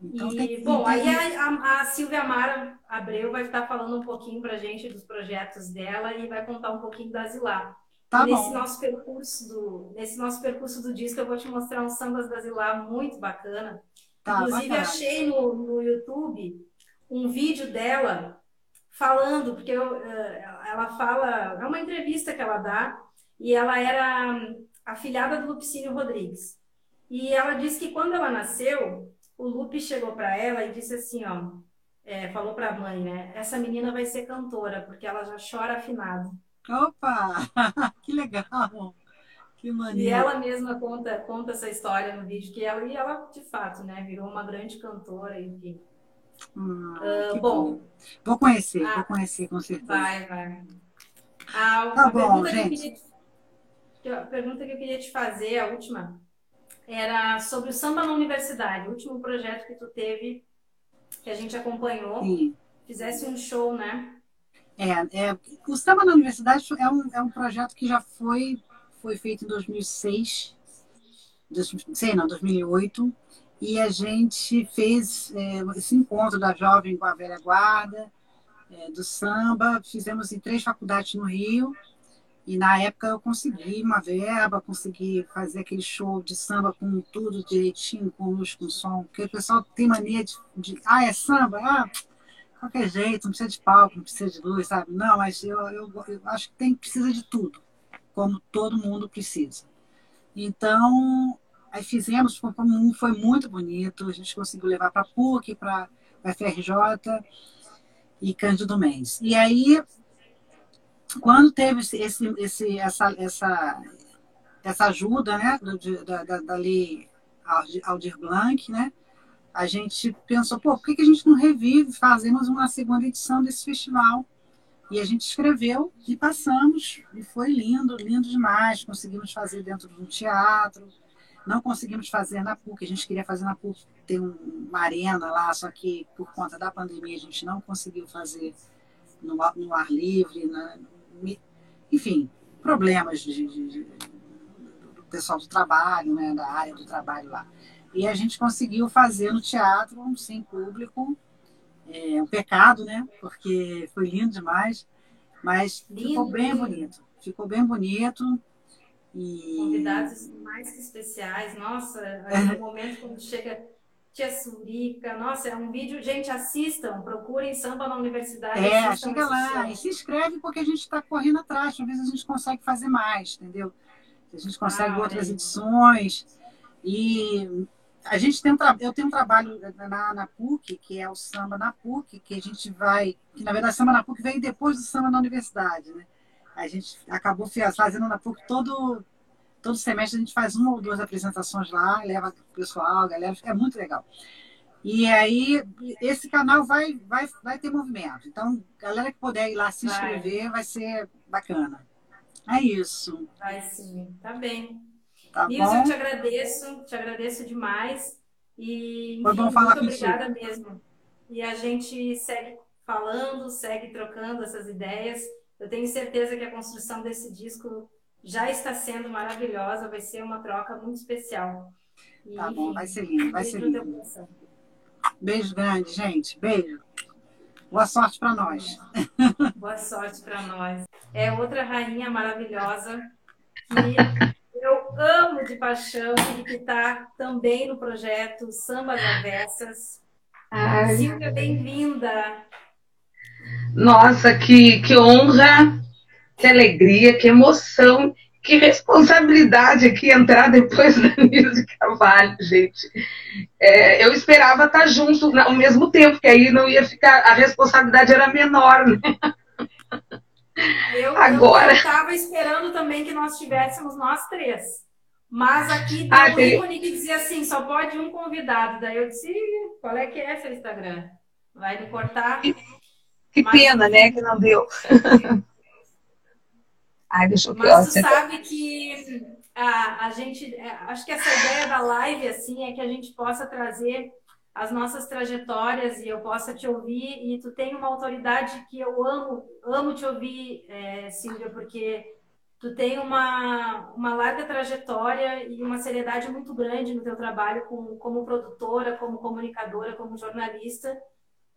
Então, e, bom, aí a, a Silvia Mara Abreu vai estar falando um pouquinho para a gente dos projetos dela e vai contar um pouquinho da Zilá. Tá nesse bom. nosso percurso do nesse nosso percurso do disco eu vou te mostrar uns sambas da Zilá muito bacana. Tá, Inclusive bacana. achei no, no YouTube um vídeo dela falando porque eu, eh, ela fala é uma entrevista que ela dá e ela era afilhada do Lupicínio Rodrigues e ela disse que quando ela nasceu o Lupe chegou para ela e disse assim, ó, é, falou para a mãe, né? Essa menina vai ser cantora porque ela já chora afinado. Opa, que legal! Que maneiro. E ela mesma conta, conta essa história no vídeo que ela e ela de fato, né, virou uma grande cantora, enfim. Hum, uh, bom, bom, vou conhecer, vou conhecer com certeza. Vai, vai. A, tá bom, gente. Que queria, a pergunta que eu queria te fazer, a última, era sobre o samba na universidade, o último projeto que tu teve, que a gente acompanhou. Sim. Fizesse um show, né? É, é, o samba na universidade é um, é um projeto que já foi, foi feito em 2006, sei não, 2008, e a gente fez é, esse encontro da jovem com a velha guarda, é, do samba, fizemos em três faculdades no Rio, e na época eu consegui uma verba, consegui fazer aquele show de samba com tudo direitinho, com luz, com som. Porque o pessoal tem mania de, de ah, é samba? Ah, qualquer jeito, não precisa de palco, não precisa de luz, sabe? Não, mas eu, eu, eu acho que tem, precisa de tudo, como todo mundo precisa. Então, aí fizemos, foi, foi muito bonito, a gente conseguiu levar para PUC, para FRJ e Cândido Mendes. E aí quando teve esse, esse, essa, essa, essa ajuda né, da, da, da lei Aldir Blanc, né, a gente pensou, pô, por que, que a gente não revive, fazemos uma segunda edição desse festival? E a gente escreveu e passamos, e foi lindo, lindo demais. Conseguimos fazer dentro de um teatro, não conseguimos fazer na PUC, a gente queria fazer na PUC, tem uma arena lá, só que por conta da pandemia a gente não conseguiu fazer no, no ar livre, na, enfim, problemas de, de, de, do pessoal do trabalho, né, da área do trabalho lá. E a gente conseguiu fazer no teatro, sem público, é um pecado, né, porque foi lindo demais, mas lindo, ficou bem lindo. bonito, ficou bem bonito. E... Convidados mais que especiais, nossa, é um momento quando chega Tia Surica. Nossa, é um vídeo. Gente, assistam, procurem samba na universidade. É, chega lá e se inscreve porque a gente está correndo atrás. Talvez a gente consegue fazer mais, entendeu? A gente consegue ah, outras é. edições. E a gente tem um eu tenho um trabalho na, na PUC, que é o samba na PUC, que a gente vai. Que na verdade, o samba na PUC veio depois do samba na universidade, né? A gente acabou fazendo na PUC todo todo semestre a gente faz uma ou duas apresentações lá, leva o pessoal, a galera, é muito legal. E aí, esse canal vai, vai, vai ter movimento. Então, galera que puder ir lá se inscrever, vai, vai ser bacana. É isso. Vai sim, tá bem. Tá Nilson, eu te agradeço, te agradeço demais. E enfim, muito obrigada contigo. mesmo. E a gente segue falando, segue trocando essas ideias. Eu tenho certeza que a construção desse disco já está sendo maravilhosa, vai ser uma troca muito especial. E, tá bom, vai ser lindo, vai ser lindo. Beijo grande, gente. Beijo. Boa sorte para nós. Boa sorte para nós. É outra rainha maravilhosa que amo de paixão e que está também no projeto Samba Avessas. Silvia, bem-vinda. Nossa, que, que honra, que alegria, que emoção, que responsabilidade aqui entrar depois da Nise Carvalho, gente. É, eu esperava estar junto ao mesmo tempo, que aí não ia ficar, a responsabilidade era menor, né? Eu Agora... estava esperando também que nós tivéssemos nós três. Mas aqui tem ah, um tem... ícone que dizia assim, só pode um convidado. Daí eu disse, qual é que é seu Instagram? Vai me cortar? Que, que Mas... pena, né, que não deu. Ai, deixa eu. Mas tu sabe que a, a gente, é, acho que essa ideia da live, assim, é que a gente possa trazer as nossas trajetórias e eu possa te ouvir e tu tem uma autoridade que eu amo, amo te ouvir, é, Silvia, porque tu tem uma, uma larga trajetória e uma seriedade muito grande no teu trabalho com, como produtora, como comunicadora, como jornalista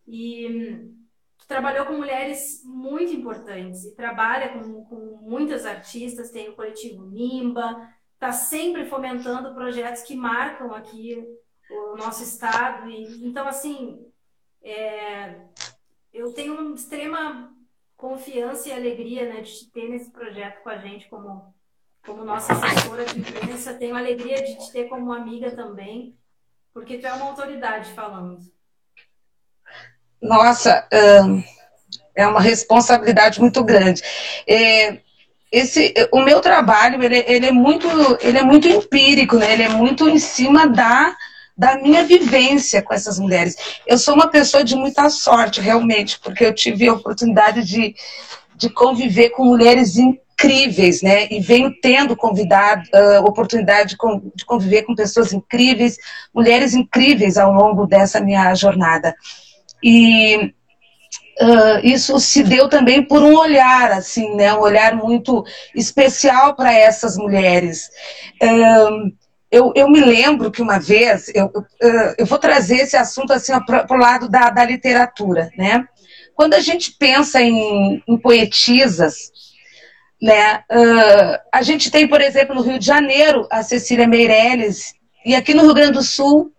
e tu trabalhou com mulheres muito importantes e trabalha com, com muitas artistas, tem o coletivo Nimba, está sempre fomentando projetos que marcam aqui o nosso estado. E, então, assim, é, eu tenho uma extrema confiança e alegria né, de te ter nesse projeto com a gente como, como nossa assessora de imprensa. Tenho alegria de te ter como amiga também, porque tu é uma autoridade falando. Nossa, é uma responsabilidade muito grande. É, esse, o meu trabalho ele, ele, é muito, ele é muito empírico, né? Ele é muito em cima da da minha vivência com essas mulheres. Eu sou uma pessoa de muita sorte, realmente, porque eu tive a oportunidade de, de conviver com mulheres incríveis, né? E venho tendo convidado, uh, oportunidade de, de conviver com pessoas incríveis, mulheres incríveis ao longo dessa minha jornada. E Uh, isso se deu também por um olhar, assim, né? Um olhar muito especial para essas mulheres. Eu, eu me lembro que uma vez, eu, eu, vou trazer esse assunto assim para o lado da, da literatura, né? Quando a gente pensa em, em poetisas, né, uh, a gente tem, por exemplo, no Rio de Janeiro, a Cecília Meirelles, e aqui no Rio Grande do Sul,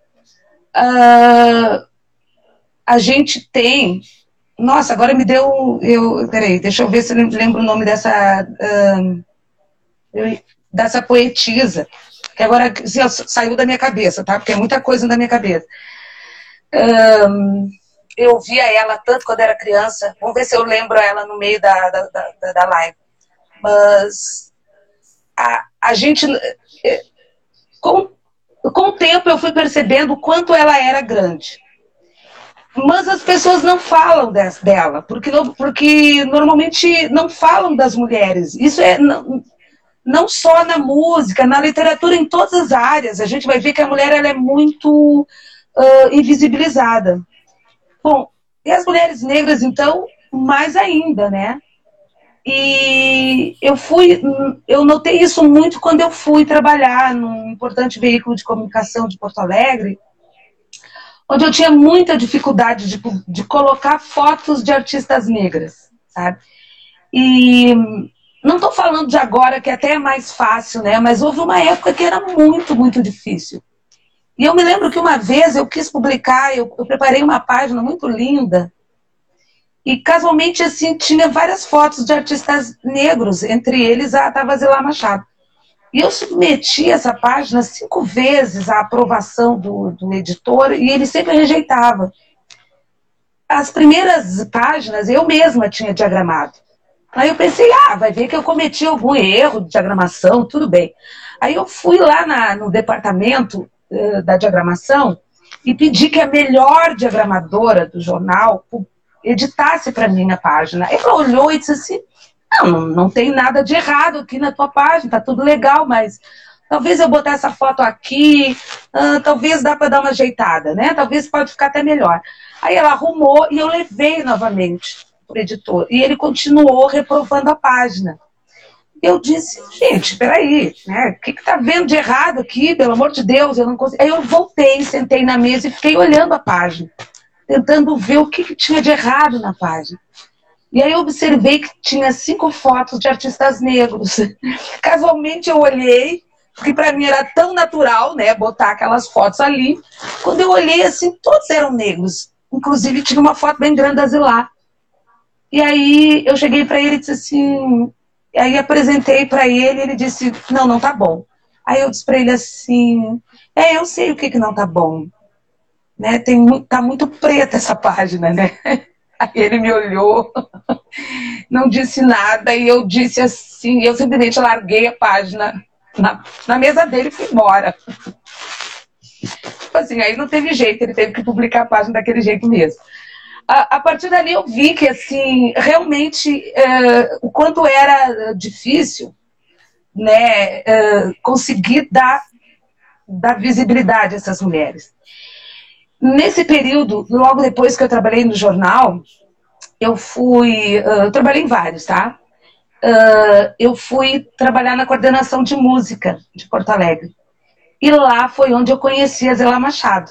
uh, a gente tem. Nossa, agora me deu. Eu, peraí, deixa eu ver se eu lembro o nome dessa. Uh, dessa poetisa que agora saiu da minha cabeça, tá? Porque é muita coisa na minha cabeça. Eu via ela tanto quando era criança. Vamos ver se eu lembro ela no meio da, da, da, da live. Mas a, a gente. Eh, com, com o tempo eu fui percebendo o quanto ela era grande. Mas as pessoas não falam dela, porque, porque normalmente não falam das mulheres. Isso é, não, não só na música, na literatura, em todas as áreas. A gente vai ver que a mulher ela é muito uh, invisibilizada. Bom, e as mulheres negras, então, mais ainda, né? E eu fui, eu notei isso muito quando eu fui trabalhar num importante veículo de comunicação de Porto Alegre, onde eu tinha muita dificuldade de, de colocar fotos de artistas negras, sabe? E não estou falando de agora, que até é mais fácil, né? Mas houve uma época que era muito, muito difícil. E eu me lembro que uma vez eu quis publicar, eu, eu preparei uma página muito linda. E casualmente, assim, tinha várias fotos de artistas negros, entre eles a Tavazilá Machado. E eu submeti essa página cinco vezes à aprovação do, do editor e ele sempre rejeitava. As primeiras páginas eu mesma tinha diagramado. Aí eu pensei, ah, vai ver que eu cometi algum erro de diagramação, tudo bem. Aí eu fui lá na, no departamento uh, da diagramação e pedi que a melhor diagramadora do jornal editasse para mim a página. Ela olhou e disse assim: não, não tem nada de errado aqui na tua página, tá tudo legal, mas talvez eu botar essa foto aqui, uh, talvez dá para dar uma ajeitada, né? Talvez pode ficar até melhor. Aí ela arrumou e eu levei novamente o editor. E ele continuou reprovando a página. Eu disse, gente, peraí, né? O que está vendo de errado aqui? Pelo amor de Deus, eu não consigo. Aí eu voltei, sentei na mesa e fiquei olhando a página, tentando ver o que, que tinha de errado na página. E aí eu observei que tinha cinco fotos de artistas negros. Casualmente eu olhei, porque para mim era tão natural, né, botar aquelas fotos ali. Quando eu olhei assim, todos eram negros. Inclusive tinha uma foto bem grande da Zilá. E aí eu cheguei para ele e disse assim, aí apresentei para ele, ele disse: "Não, não tá bom". Aí eu disse para ele assim: "É, eu sei o que que não tá bom. Né? Tem tá muito preta essa página, né?" Aí ele me olhou, não disse nada, e eu disse assim, eu simplesmente larguei a página na, na mesa dele e fui embora. Tipo assim, aí não teve jeito, ele teve que publicar a página daquele jeito mesmo. A, a partir dali eu vi que, assim, realmente, é, o quanto era difícil, né, é, conseguir dar, dar visibilidade a essas mulheres. Nesse período, logo depois que eu trabalhei no jornal, eu fui. Eu trabalhei em vários, tá? Uh, eu fui trabalhar na coordenação de música de Porto Alegre. E lá foi onde eu conheci a Zela Machado.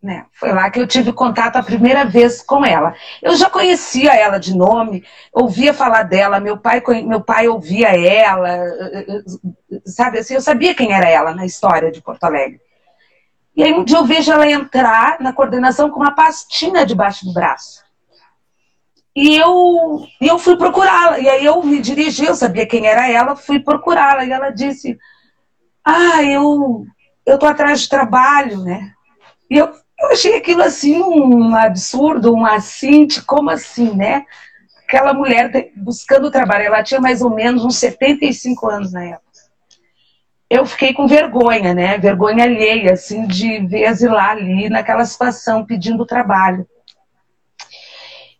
Né? Foi lá que eu tive contato a primeira vez com ela. Eu já conhecia ela de nome, ouvia falar dela, meu pai, meu pai ouvia ela, sabe assim, eu sabia quem era ela na história de Porto Alegre. E aí um dia eu vejo ela entrar na coordenação com uma pastinha debaixo do braço. E eu, eu fui procurá-la. E aí eu me dirigi, eu sabia quem era ela, fui procurá-la. E ela disse: Ah, eu, eu tô atrás de trabalho, né? E eu, eu achei aquilo assim um absurdo, um assim, como assim, né? Aquela mulher buscando trabalho, ela tinha mais ou menos uns 75 anos na época eu fiquei com vergonha, né? Vergonha alheia, assim, de ver asilar ali naquela situação, pedindo trabalho.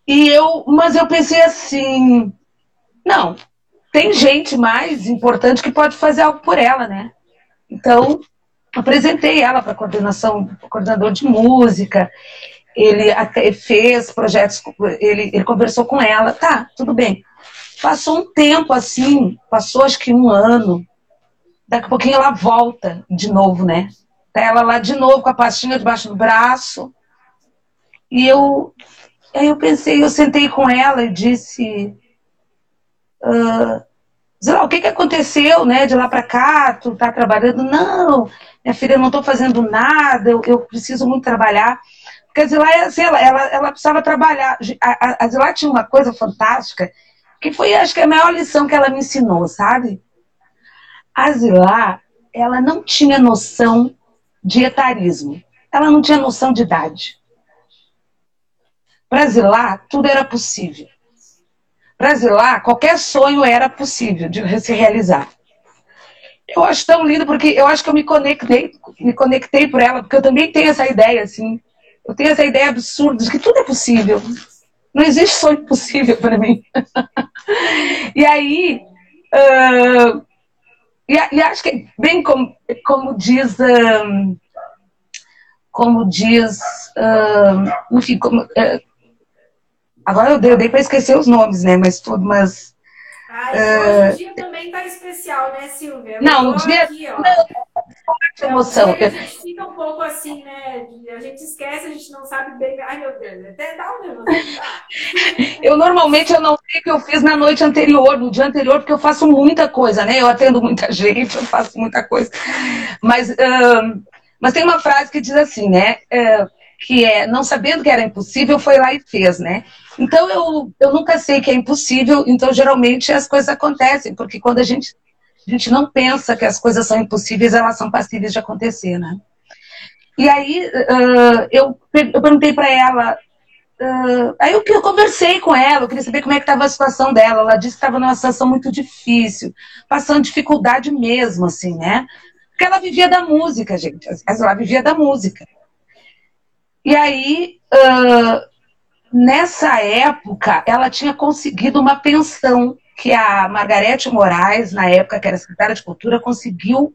E eu, mas eu pensei assim, não, tem gente mais importante que pode fazer algo por ela, né? Então, apresentei ela para coordenação, coordenador de música. Ele até fez projetos, ele, ele conversou com ela, tá, tudo bem. Passou um tempo assim, passou acho que um ano, daqui a pouquinho ela volta de novo, né? Tá ela lá de novo com a pastinha debaixo do braço. E eu, aí eu pensei, eu sentei com ela e disse, uh, lá, o que, que aconteceu, né? De lá para cá, tu tá trabalhando? Não, minha filha, eu não tô fazendo nada, eu, eu preciso muito trabalhar. Porque a Zilá, assim, ela, ela, ela precisava trabalhar. A, a, a Zilá tinha uma coisa fantástica, que foi, acho que, a maior lição que ela me ensinou, sabe? A Zilá, ela não tinha noção de etarismo. Ela não tinha noção de idade. Para Zilá, tudo era possível. Zilá, qualquer sonho era possível de se realizar. Eu acho tão lindo porque eu acho que eu me conectei, me conectei por ela, porque eu também tenho essa ideia assim. Eu tenho essa ideia absurda de que tudo é possível. Não existe sonho possível para mim. e aí, uh, e, e, acho que, bem como, como diz, um, como diz, um, enfim, como, uh, agora eu dei, dei para esquecer os nomes, né? Mas tudo, mas. Ah, uh, hoje o dia também está especial, né, Silvia? Eu não, o dia. Aqui, ó. Não, então, emoção. A gente fica um pouco assim, né? A gente esquece, a gente não sabe bem. Ai, meu Deus, até dá um nervoso. eu normalmente eu não sei o que eu fiz na noite anterior, no dia anterior, porque eu faço muita coisa, né? Eu atendo muita gente, eu faço muita coisa. Mas, uh, mas tem uma frase que diz assim, né? Uh, que é não sabendo que era impossível, foi lá e fez, né? Então eu, eu nunca sei que é impossível, então geralmente as coisas acontecem, porque quando a gente a gente não pensa que as coisas são impossíveis, elas são passíveis de acontecer, né? E aí uh, eu, eu perguntei para ela, uh, aí eu, eu conversei com ela, eu queria saber como é que estava a situação dela. Ela disse que estava numa situação muito difícil, passando dificuldade mesmo, assim, né? Porque ela vivia da música, gente. Ela vivia da música. E aí, uh, nessa época, ela tinha conseguido uma pensão que a Margarete Moraes, na época que era secretária de Cultura, conseguiu,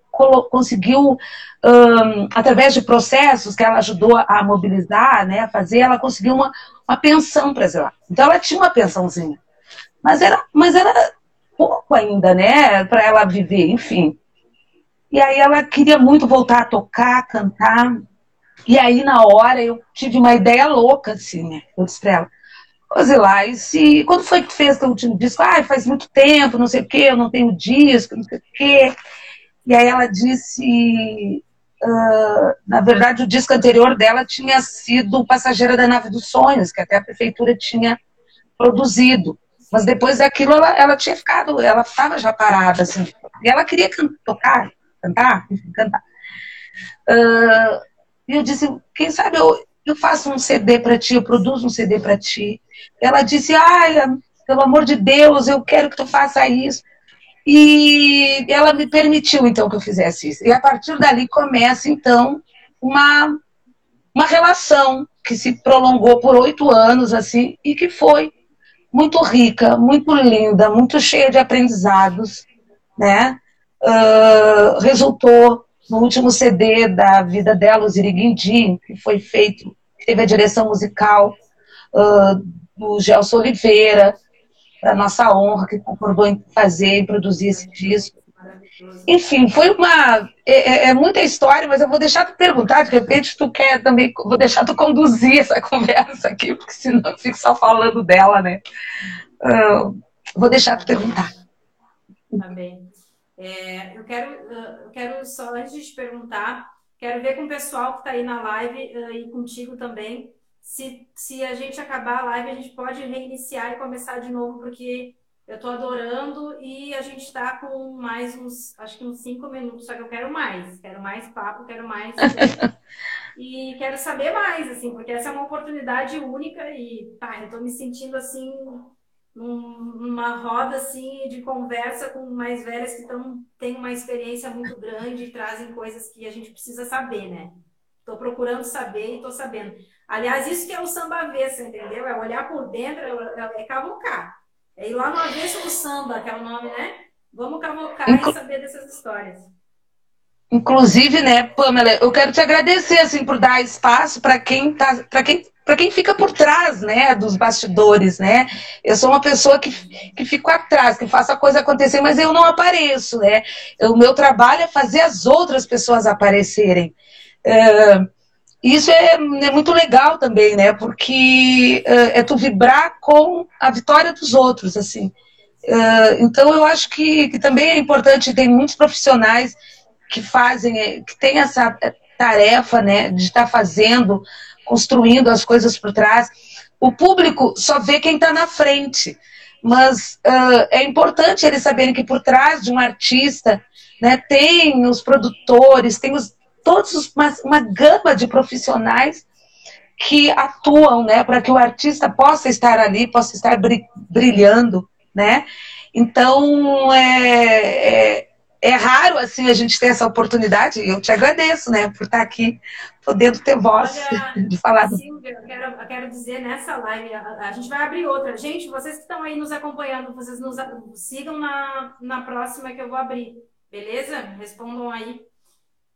conseguiu um, através de processos que ela ajudou a mobilizar, né, a fazer, ela conseguiu uma, uma pensão para lá. Então ela tinha uma pensãozinha. Mas era, mas era pouco ainda, né, para ela viver, enfim. E aí ela queria muito voltar a tocar, cantar. E aí, na hora, eu tive uma ideia louca, assim, né? Eu disse para ela, lá, e se, quando foi que fez o último disco? Ah, faz muito tempo, não sei o quê, eu não tenho disco, não sei o quê. E aí ela disse, uh, na verdade, o disco anterior dela tinha sido Passageira da Nave dos Sonhos, que até a prefeitura tinha produzido. Mas depois daquilo ela, ela tinha ficado, ela estava já parada, assim. E ela queria can tocar, cantar, cantar. Uh, e eu disse, quem sabe eu, eu faço um CD para ti, eu produzo um CD para ti. Ela disse, ai, pelo amor de Deus, eu quero que tu faça isso. E ela me permitiu, então, que eu fizesse isso. E a partir dali começa, então, uma, uma relação que se prolongou por oito anos, assim, e que foi muito rica, muito linda, muito cheia de aprendizados, né? Uh, resultou no último CD da vida dela, o Ziriguindim, que foi feito, que teve a direção musical uh, do Gelson Oliveira, para nossa honra, que concordou em fazer e produzir esse disco. Enfim, foi uma. É, é, é, muita história, mas eu vou deixar tu perguntar, de repente tu quer também. Vou deixar tu conduzir essa conversa aqui, porque senão eu fico só falando dela, né? Uh, vou deixar tu perguntar. Tá bem. É, eu, quero, eu quero só, antes de te perguntar, quero ver com o pessoal que está aí na live uh, e contigo também, se, se a gente acabar a live, a gente pode reiniciar e começar de novo, porque eu estou adorando e a gente está com mais uns, acho que uns cinco minutos, só que eu quero mais, quero mais papo, quero mais. e quero saber mais, assim, porque essa é uma oportunidade única e, tá, eu estou me sentindo assim numa roda assim de conversa com mais velhas que tão, têm uma experiência muito grande e trazem coisas que a gente precisa saber, né? Estou procurando saber e estou sabendo. Aliás, isso que é o samba avesso, entendeu? É olhar por dentro, é, é cavocar. É ir lá no avesso do samba, que é o nome, né? Vamos cavocar Inclu... e saber dessas histórias. Inclusive, né, Pamela, eu quero te agradecer assim por dar espaço para quem tá, para quem para quem fica por trás, né, dos bastidores, né? Eu sou uma pessoa que, que fico atrás, que faço a coisa acontecer, mas eu não apareço, né? O meu trabalho é fazer as outras pessoas aparecerem. É, isso é, é, muito legal também, né? Porque é, é, tu vibrar com a vitória dos outros, assim. É, então eu acho que, que também é importante, tem muitos profissionais que fazem, que têm essa tarefa, né, de estar fazendo construindo as coisas por trás. O público só vê quem está na frente, mas uh, é importante eles saberem que por trás de um artista né, tem os produtores, tem os, todos os, uma, uma gama de profissionais que atuam né, para que o artista possa estar ali, possa estar brilhando. Né? Então, é, é é raro assim a gente ter essa oportunidade eu te agradeço, né, por estar aqui podendo ter voz Olha, de falar. Silvia, eu quero, eu quero dizer nessa live, a, a, gente vai abrir outra. Gente, vocês que estão aí nos acompanhando, vocês nos sigam na, na próxima que eu vou abrir, beleza? Respondam aí.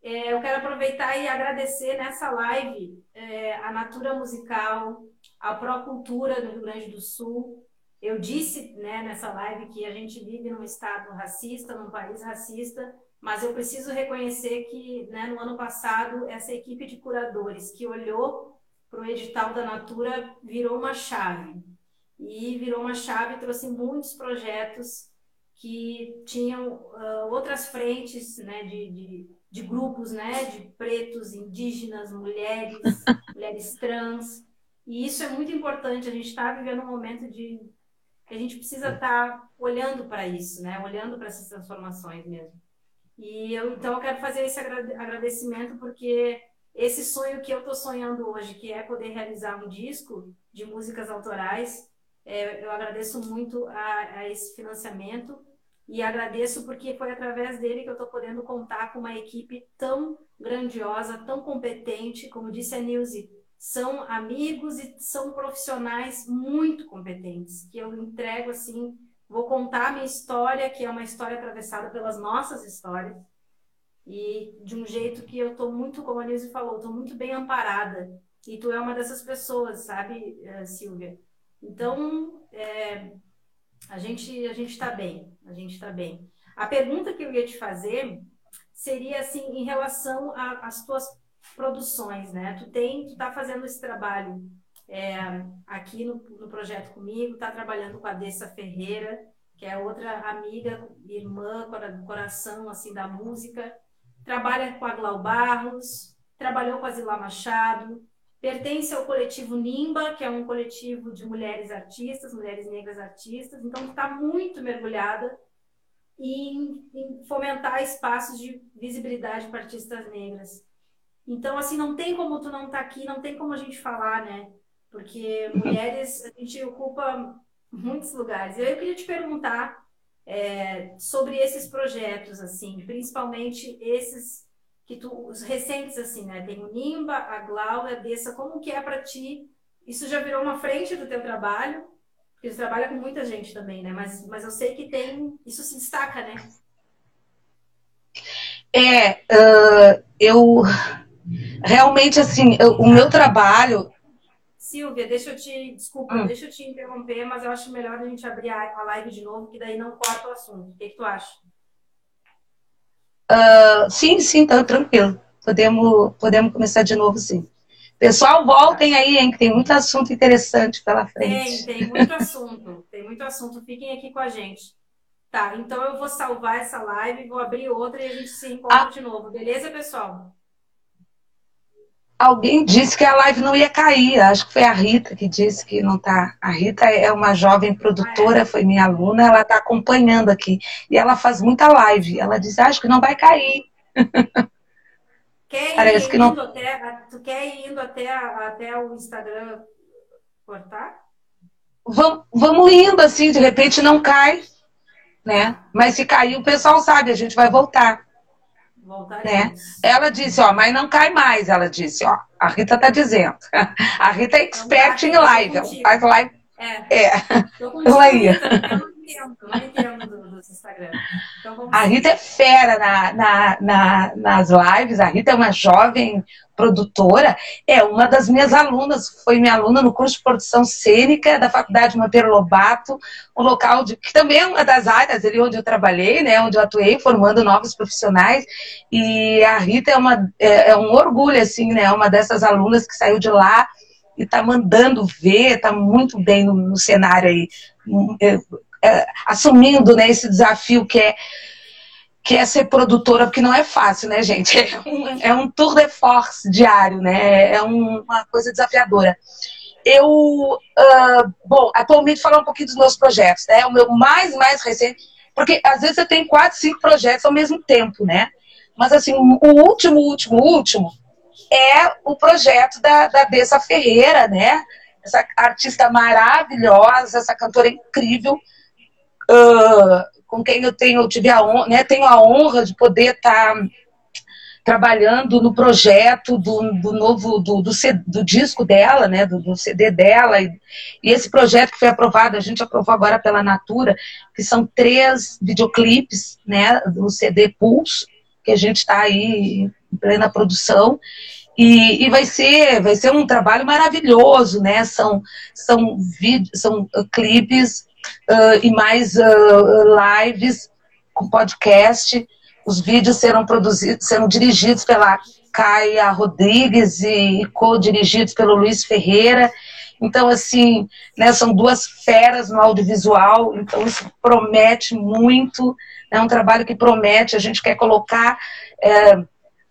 É, eu quero aproveitar e agradecer nessa live é, a Natura Musical, a Procultura do Rio Grande do Sul, eu disse né, nessa live que a gente vive num estado racista, num país racista, mas eu preciso reconhecer que né, no ano passado essa equipe de curadores que olhou para o edital da Natura virou uma chave. E virou uma chave, trouxe muitos projetos que tinham uh, outras frentes né, de, de, de, grupos, né, de pretos, indígenas, mulheres, mulheres trans. E isso é muito importante. A gente está vivendo um momento de que a gente precisa estar tá olhando para isso, né? Olhando para essas transformações mesmo. E eu então eu quero fazer esse agradecimento porque esse sonho que eu estou sonhando hoje, que é poder realizar um disco de músicas autorais, é, eu agradeço muito a, a, esse financiamento e agradeço porque foi através dele que eu estou podendo contar com uma equipe tão grandiosa, tão competente, como disse a Nilce, são amigos e são profissionais muito competentes, que eu entrego assim, vou contar a minha história, que é uma história atravessada pelas nossas histórias, e de um jeito que eu estou muito, como a Nilce falou, estou muito bem amparada, e tu é uma dessas pessoas, sabe, eh, Silvia? Então, é, a gente a gente está bem, a gente está bem. A pergunta que eu ia te fazer seria assim em relação às tuas produções, né? Tu tem, tu tá fazendo esse trabalho é, aqui no, no projeto comigo, está trabalhando com a Dessa Ferreira, que é outra amiga, irmã do coração assim da música. Trabalha com a Glau Barros, trabalhou com a Zila Machado, pertence ao coletivo Nimba, que é um coletivo de mulheres artistas, mulheres negras artistas, então está muito mergulhada em, em, fomentar espaços de visibilidade para artistas negras. Então, assim, não tem como tu não estar tá aqui, não tem como a gente falar, né? Porque mulheres, a gente ocupa muitos lugares. Eu queria te perguntar é, sobre esses projetos, assim, principalmente esses que tu, os recentes, assim, né? Tem o Nimba, a Glaucia, a Dessa, como que é para ti? Isso já virou uma frente do teu trabalho? Porque você trabalha com muita gente também, né? Mas, mas eu sei que tem, isso se destaca, né? É, uh, eu realmente, assim, eu, o meu trabalho Silvia, deixa eu te. Desculpa, hum. deixa eu te interromper, mas eu acho melhor a gente abrir a live de novo, que daí não corta o assunto. O que, que tu acha? Uh, sim, sim, tá tranquilo. Podemos, podemos começar de novo, sim. Pessoal, voltem aí, hein, que tem muito assunto interessante pela frente. Tem, tem muito assunto. tem muito assunto. Fiquem aqui com a gente. Tá, então eu vou salvar essa live, vou abrir outra e a gente se encontra ah. de novo. Beleza, pessoal? Alguém disse que a live não ia cair. Acho que foi a Rita que disse que não tá. A Rita é uma jovem produtora, foi minha aluna, ela está acompanhando aqui. E ela faz muita live. Ela disse, acho que não vai cair. Quer ir Parece que não... até, tu quer ir indo até, até o Instagram cortar? Vamos, vamos indo assim, de repente não cai, né? Mas se cair, o pessoal sabe, a gente vai voltar. Né? Ela disse, ó, mas não cai mais, ela disse, ó. A Rita tá dizendo. A Rita é expert em live, ela faz live. É. é. Tô aí. não entendo dos Instagram. Então, a Rita é fera na, na, na, nas lives, a Rita é uma jovem produtora, é uma das minhas alunas, foi minha aluna no curso de produção cênica da Faculdade Monteiro Lobato, um local de, que também é uma das áreas ali onde eu trabalhei, né, onde eu atuei, formando novos profissionais, e a Rita é, uma, é, é um orgulho, assim, né, uma dessas alunas que saiu de lá e está mandando ver, está muito bem no, no cenário aí, é, é, assumindo né, esse desafio que é que é ser produtora, porque não é fácil, né, gente? É um, é um tour de force diário, né? É um, uma coisa desafiadora. Eu, uh, bom, atualmente falar um pouquinho dos meus projetos, né? O meu mais, mais recente, porque às vezes eu tenho quatro, cinco projetos ao mesmo tempo, né? Mas assim, o último, último, último é o projeto da, da Dessa Ferreira, né? Essa artista maravilhosa, essa cantora incrível, uh, com quem eu tenho, tive a honra, né, tenho a honra de poder estar tá trabalhando no projeto do, do novo do, do, do, disco dela, né, do, do CD dela e, e, esse projeto que foi aprovado, a gente aprovou agora pela Natura, que são três videoclipes, né, do CD Pulse, que a gente está aí em plena produção e, e, vai ser vai ser um trabalho maravilhoso, né? São são vídeos, são clipes uh, e mais uh, lives com podcast. Os vídeos serão produzidos, serão dirigidos pela Caia Rodrigues e co-dirigidos pelo Luiz Ferreira. Então, assim, né, são duas feras no audiovisual, então isso promete muito, é um trabalho que promete, a gente quer colocar é,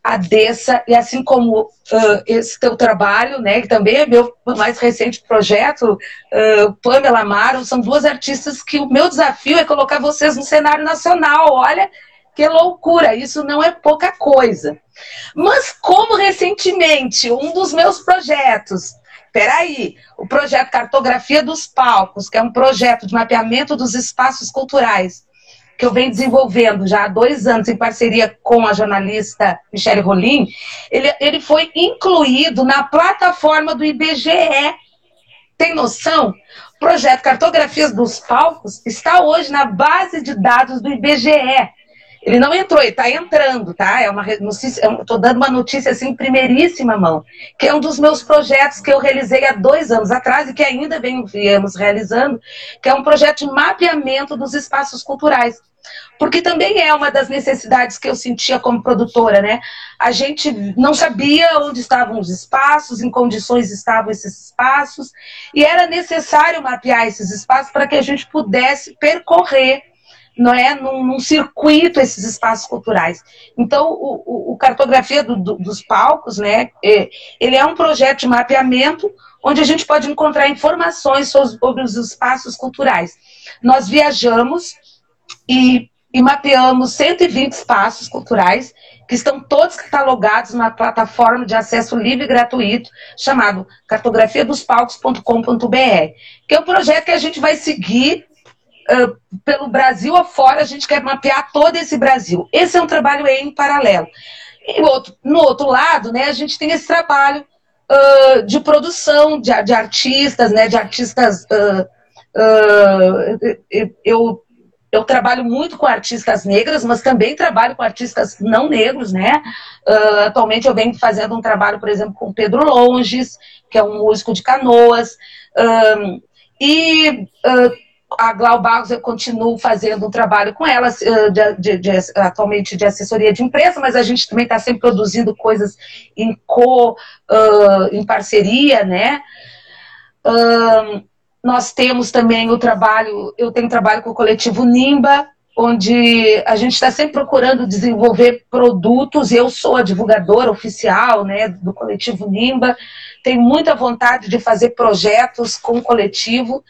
a Dessa, e assim como uh, esse teu trabalho, né, que também é meu mais recente projeto, uh, Pamela Amaro, são duas artistas que o meu desafio é colocar vocês no cenário nacional. Olha que loucura, isso não é pouca coisa. Mas como recentemente um dos meus projetos, peraí, o projeto Cartografia dos Palcos, que é um projeto de mapeamento dos espaços culturais, que eu venho desenvolvendo já há dois anos em parceria com a jornalista Michelle Rolim, ele, ele foi incluído na plataforma do IBGE. Tem noção? O projeto Cartografias dos Palcos está hoje na base de dados do IBGE. Ele não entrou, ele está entrando, tá? É uma notícia, estou dando uma notícia assim, primeiríssima mão, que é um dos meus projetos que eu realizei há dois anos atrás e que ainda viemos realizando, que é um projeto de mapeamento dos espaços culturais. Porque também é uma das necessidades que eu sentia como produtora, né? A gente não sabia onde estavam os espaços, em condições estavam esses espaços, e era necessário mapear esses espaços para que a gente pudesse percorrer não é num, num, circuito esses espaços culturais. Então, o, o cartografia do, do, dos palcos, né, é, ele é um projeto de mapeamento onde a gente pode encontrar informações sobre os espaços culturais. Nós viajamos e, e mapeamos 120 espaços culturais que estão todos catalogados na plataforma de acesso livre e gratuito chamado cartografiadospalcos.com.br, que é um projeto que a gente vai seguir uh, pelo Brasil afora, a gente quer mapear todo esse Brasil. Esse é um trabalho em paralelo. E outro, no outro lado, né, a gente tem esse trabalho uh, de produção de, de, artistas, né, de artistas. Uh, eu, eu trabalho muito com artistas negras, mas também trabalho com artistas não negros, né? atualmente eu venho fazendo um trabalho, por exemplo, com Pedro Longes, que é um músico de canoas. e a Glau Barros, eu continuo fazendo um trabalho com ela, eh, de, de, de, atualmente de assessoria de imprensa, mas a gente também está sempre produzindo coisas em co, uh, em parceria, né? Uh, nós temos também o trabalho, eu tenho trabalho com o coletivo Nimba, onde a gente está sempre procurando desenvolver produtos, eu sou a divulgadora oficial né, do coletivo Nimba, tenho muita vontade de fazer projetos com o coletivo,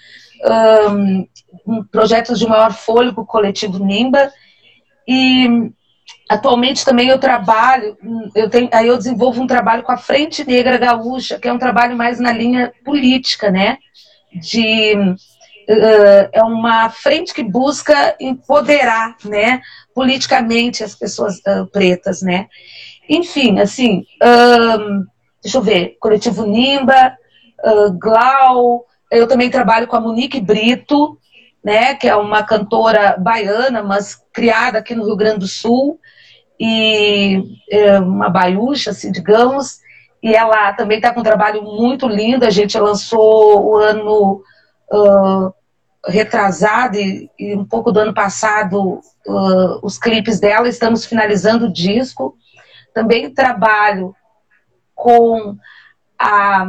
um, projetos de maior fôlego coletivo NIMBA. E atualmente também eu trabalho, eu tenho, aí eu desenvolvo um trabalho com a Frente Negra Gaúcha, que é um trabalho mais na linha política, né? De uh, é uma frente que busca empoderar, né, politicamente as pessoas uh, pretas, né? Enfim, assim, deixa eu ver, coletivo Nimba, uh, Glau, eu também trabalho com a Monique Brito, né, que é uma cantora baiana, mas criada aqui no Rio Grande do Sul, e é uma baiúcha, assim, digamos, e ela também está com um trabalho muito lindo, a gente lançou o ano uh, retrasado e, e, um pouco do ano passado uh, os clipes dela, estamos finalizando o disco. Também trabalho com a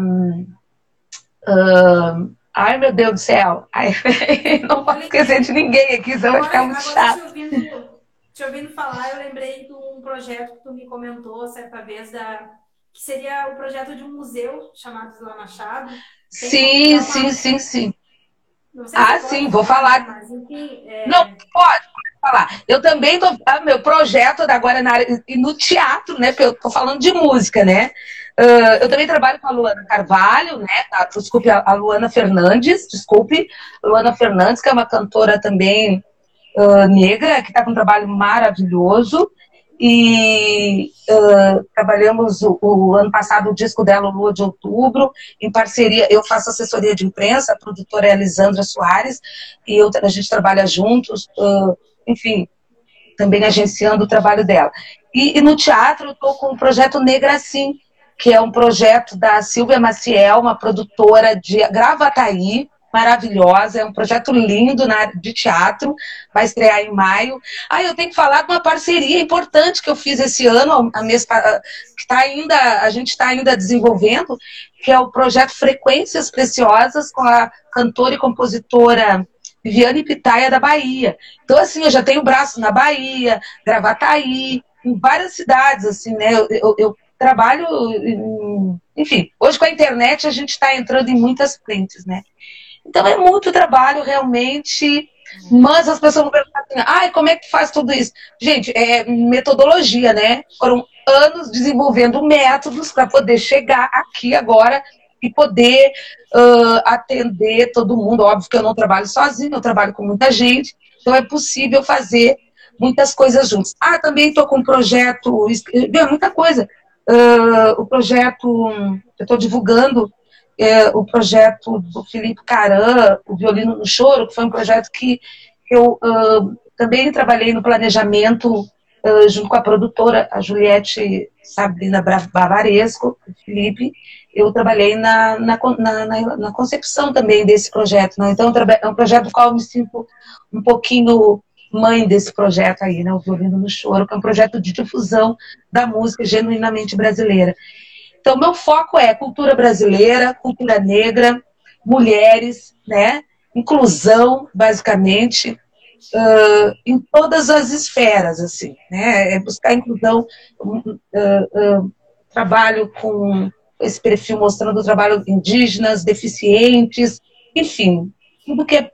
Uh, ai, meu Deus do céu. Ai, não posso esquecer de ninguém aqui, senão vai ficar muito chato. Te ouvindo, te ouvindo falar, eu lembrei de um projeto que tu me comentou certa vez, da, que seria o projeto de um museu chamado Zila Machado. Sim, sim, sim, sim. Ah, sim, vou falar. Mas, enfim, é... Não, pode, pode falar. Eu também estou. Ah, meu projeto agora na área, no teatro, né? Porque eu estou falando de música, né? Uh, eu também trabalho com a Luana Carvalho, né? Tá, desculpe, a Luana Fernandes, desculpe. Luana Fernandes, que é uma cantora também uh, negra, que está com um trabalho maravilhoso. E uh, trabalhamos o, o, ano passado o disco dela, Lua de Outubro, em parceria. Eu faço assessoria de imprensa, a produtora é a Elisandra Soares, e eu, a gente trabalha juntos, enfim, também agenciando o trabalho dela. E, e no teatro eu estou com o projeto Negra Assim, que é um projeto da Silvia Maciel, uma produtora de Gravataí, maravilhosa, é um projeto lindo na de teatro, vai estrear em maio. Ah, eu tenho que falar de uma parceria importante que eu fiz esse ano, a mês, que está ainda, a gente está ainda desenvolvendo, que é o projeto Frequências Preciosas com a cantora e compositora Viviane Pitaia da Bahia. Então, assim, eu já tenho braço na Bahia, Gravataí, em várias cidades, assim, né? Eu, eu, eu trabalho, enfim, hoje com a internet a gente está entrando em muitas frentes, né? Então é muito trabalho realmente, mas as pessoas vão perguntar assim, ai, como é que faz tudo isso? Gente, é metodologia, né? Foram anos desenvolvendo métodos para poder chegar aqui agora e poder uh, atender todo mundo. Óbvio que eu não trabalho sozinho, eu trabalho com muita gente, então é possível fazer muitas coisas juntos. Ah, também estou com um projeto, muita coisa. Uh, o projeto, eu estou divulgando é, o projeto do Felipe Caran, o Violino no Choro, que foi um projeto que eu uh, também trabalhei no planejamento uh, junto com a produtora, a Juliette Sabrina Bavaresco, Felipe, eu trabalhei na, na, na, na, concepção também desse projeto. Né? Então, é um projeto do qual eu me sinto um pouquinho mãe desse projeto aí, né? o Violino no Choro, que é um projeto de difusão da música genuinamente brasileira. Então, meu foco é cultura brasileira, cultura negra, mulheres, né? inclusão, basicamente, uh, em todas as esferas, assim, né? É buscar inclusão, uh, uh, trabalho com esse perfil mostrando o trabalho indígenas, deficientes, enfim, tudo que é.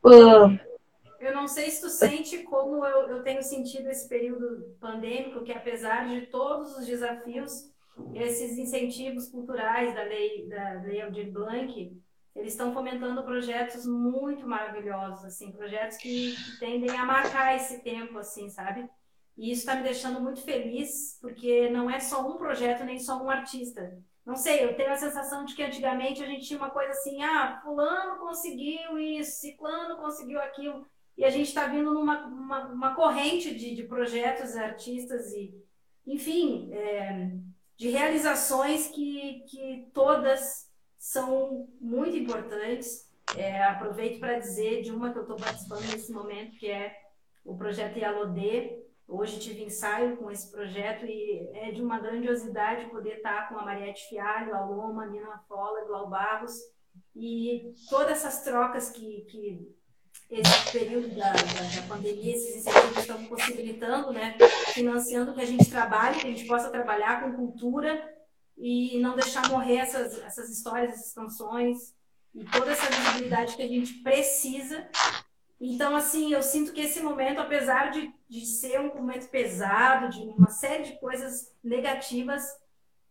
Eu não sei se tu sente como eu, eu tenho sentido esse período pandêmico, que apesar de todos os desafios, esses incentivos culturais da lei da lei Aldir Blanc, eles estão fomentando projetos muito maravilhosos, assim, projetos que, que tendem a marcar esse tempo, assim, sabe? E isso está me deixando muito feliz, porque não é só um projeto nem só um artista não sei, eu tenho a sensação de que antigamente a gente tinha uma coisa assim, ah, fulano conseguiu isso, ciclano conseguiu aquilo, e a gente está vindo numa uma, uma corrente de, de, projetos, artistas e, enfim, é, de realizações que, que todas são muito importantes. É, aproveito para dizer de uma que eu estou participando nesse momento, que é o projeto Yalodê, Hoje tive ensaio com esse projeto e é de uma grandiosidade poder estar com a Mariette Fialho, a Loma, a Nina Fola, Glau Barros e todas essas trocas que, que esse período da, da, da, pandemia, esses incentivos estão possibilitando, né, financiando que a gente trabalhe, que a gente possa trabalhar com cultura e não deixar morrer essas, essas histórias, essas canções e toda essa visibilidade que a gente precisa. Então, assim, eu sinto que esse momento, apesar de, de ser um momento pesado, de uma série de coisas negativas,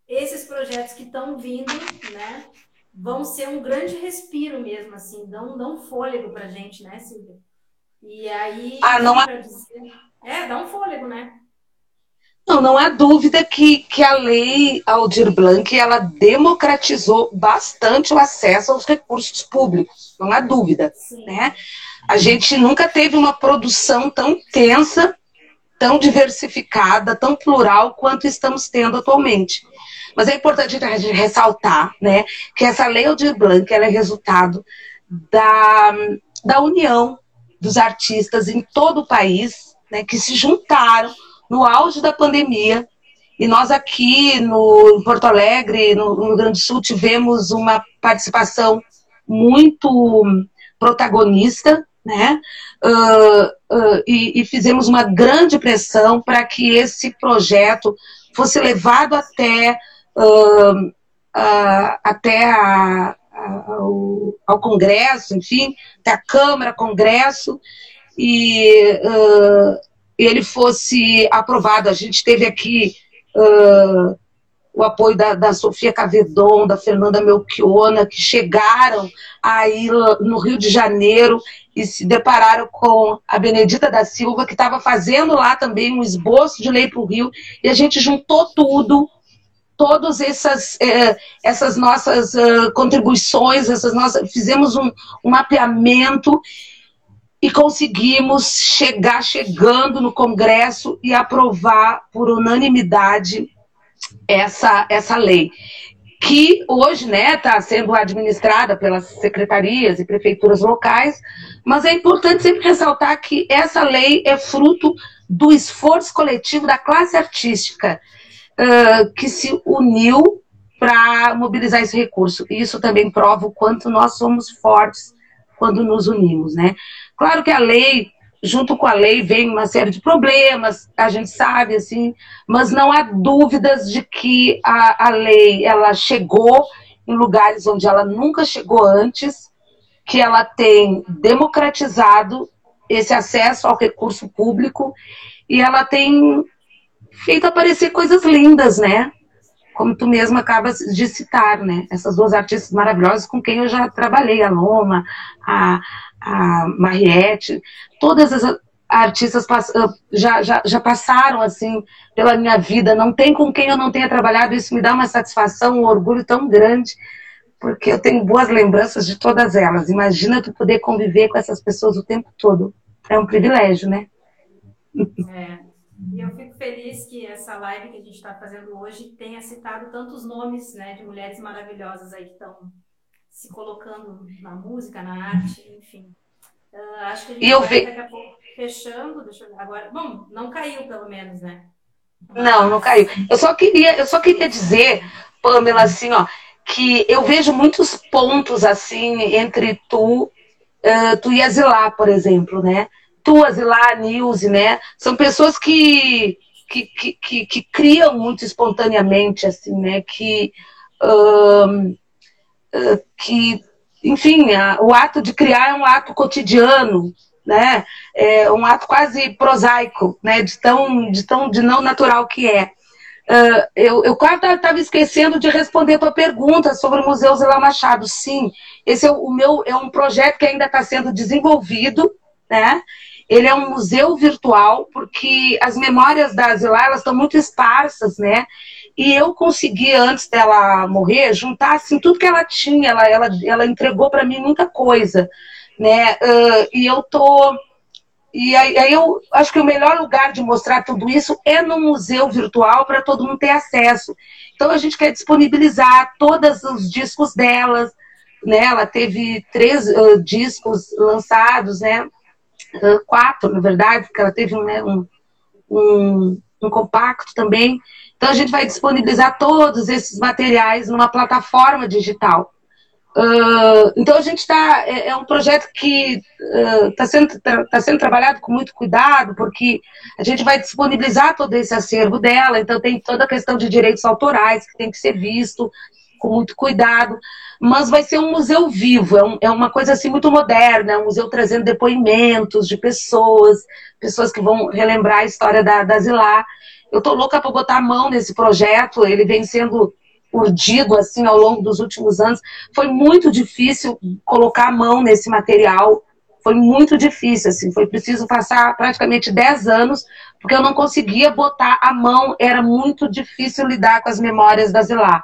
esses projetos que estão vindo, né, vão ser um grande respiro mesmo, assim, dão, dão fôlego pra gente, né, Silvia? E aí. Ah, não há... dizer... É, dá um fôlego, né? Não, não há dúvida que, que a lei Aldir Blanc ela democratizou bastante o acesso aos recursos públicos, não há dúvida, Sim. né? A gente nunca teve uma produção tão intensa, tão diversificada, tão plural quanto estamos tendo atualmente. Mas é importante a gente ressaltar né, que essa lei Aldir Blanc é resultado da, da união dos artistas em todo o país, né, que se juntaram no auge da pandemia. E nós aqui no em Porto Alegre, no, no Rio Grande do Sul, tivemos uma participação muito protagonista né? Uh, uh, e, e, fizemos uma grande pressão para que esse projeto fosse levado até, uh, até a, a, ao, ao, Congresso, enfim, até a Câmara, Congresso, e ele fosse aprovado. A gente teve aqui o apoio da, da Sofia Cavedon, da Fernanda Melchiona, que chegaram aí no Rio de Janeiro e se depararam com a Benedita da Silva, que estava fazendo lá também um esboço de lei para o Rio, e a gente juntou tudo, todas essas, eh, essas nossas uh, contribuições, essas nossas, fizemos um, um mapeamento e conseguimos chegar chegando no Congresso e aprovar por unanimidade essa, essa lei que hoje está né, tá sendo administrada pelas secretarias e prefeituras locais, mas é importante sempre ressaltar que essa lei é fruto do esforço coletivo da classe artística que se uniu para mobilizar esse recurso. E isso também prova o quanto nós somos fortes quando nos unimos. Né? Claro que a lei junto com a lei vem uma série de problemas, a gente sabe, assim, mas não há dúvidas de que a, a lei ela chegou em lugares onde ela nunca chegou antes, que ela tem democratizado esse acesso ao recurso público e ela tem feito aparecer coisas lindas, né? Como tu mesma acabas de citar, né? Essas duas artistas maravilhosas com quem eu já trabalhei, a Loma, a, a Mariette, todas as artistas ah, já, já, já passaram assim pela minha vida, não tem com quem eu não tenha trabalhado, isso me dá uma satisfação, um orgulho tão grande, porque eu tenho boas lembranças de todas elas. Imagina tu poder conviver com essas pessoas o tempo todo. É um privilégio, né? É. E eu fico feliz que essa live que a gente está fazendo hoje tenha citado tantos nomes né, de mulheres maravilhosas aí que estão se colocando na música, na arte, enfim. Uh, acho que a gente eu vai vi... daqui a pouco fechando. Deixa eu... Agora, bom, não caiu pelo menos, né? Não, não caiu. Eu só queria, eu só queria dizer, Pamela, assim, ó, que eu vejo muitos pontos assim entre tu, uh, tu e a Zilá, por exemplo, né? Tu, Zilá, a Nilce, né? São pessoas que, que, que, que, que criam muito espontaneamente, assim, né? Que, uh, que enfim, a, o ato de criar é um ato cotidiano, né? É um ato quase prosaico, né? De tão, de tão, de não natural que é. Uh, eu, eu quase estava esquecendo de responder a tua pergunta sobre o Museu Zila Machado. Sim, esse é o meu é um projeto que ainda está sendo desenvolvido, né? Ele é um museu virtual porque as memórias da Zila elas estão muito esparsas, né? E eu consegui, antes dela morrer, juntar assim, tudo que ela tinha. Ela, ela, ela entregou para mim muita coisa. Né? Uh, e eu tô. E aí, aí, eu acho que o melhor lugar de mostrar tudo isso é no museu virtual para todo mundo ter acesso. Então a gente quer disponibilizar todos os discos delas. Né? Ela teve três uh, discos lançados, né? Quatro, na verdade, porque ela teve né, um, um, um compacto também. Então a gente vai disponibilizar todos esses materiais numa plataforma digital. Uh, então a gente está é, é, um projeto que está uh, sendo tá sendo trabalhado com muito cuidado porque a gente vai disponibilizar todo esse acervo dela então tem toda a questão de direitos autorais que tem que ser visto com muito cuidado mas vai ser um museu vivo é, um, é uma coisa assim muito moderna é um museu trazendo depoimentos de pessoas pessoas que vão relembrar a história da, da Zilá eu tô louca para botar a mão nesse projeto, ele vem sendo urdido assim ao longo dos últimos anos. Foi muito difícil colocar a mão nesse material. Foi muito difícil, assim, foi preciso passar praticamente 10 anos, porque eu não conseguia botar a mão, era muito difícil lidar com as memórias da Zilá.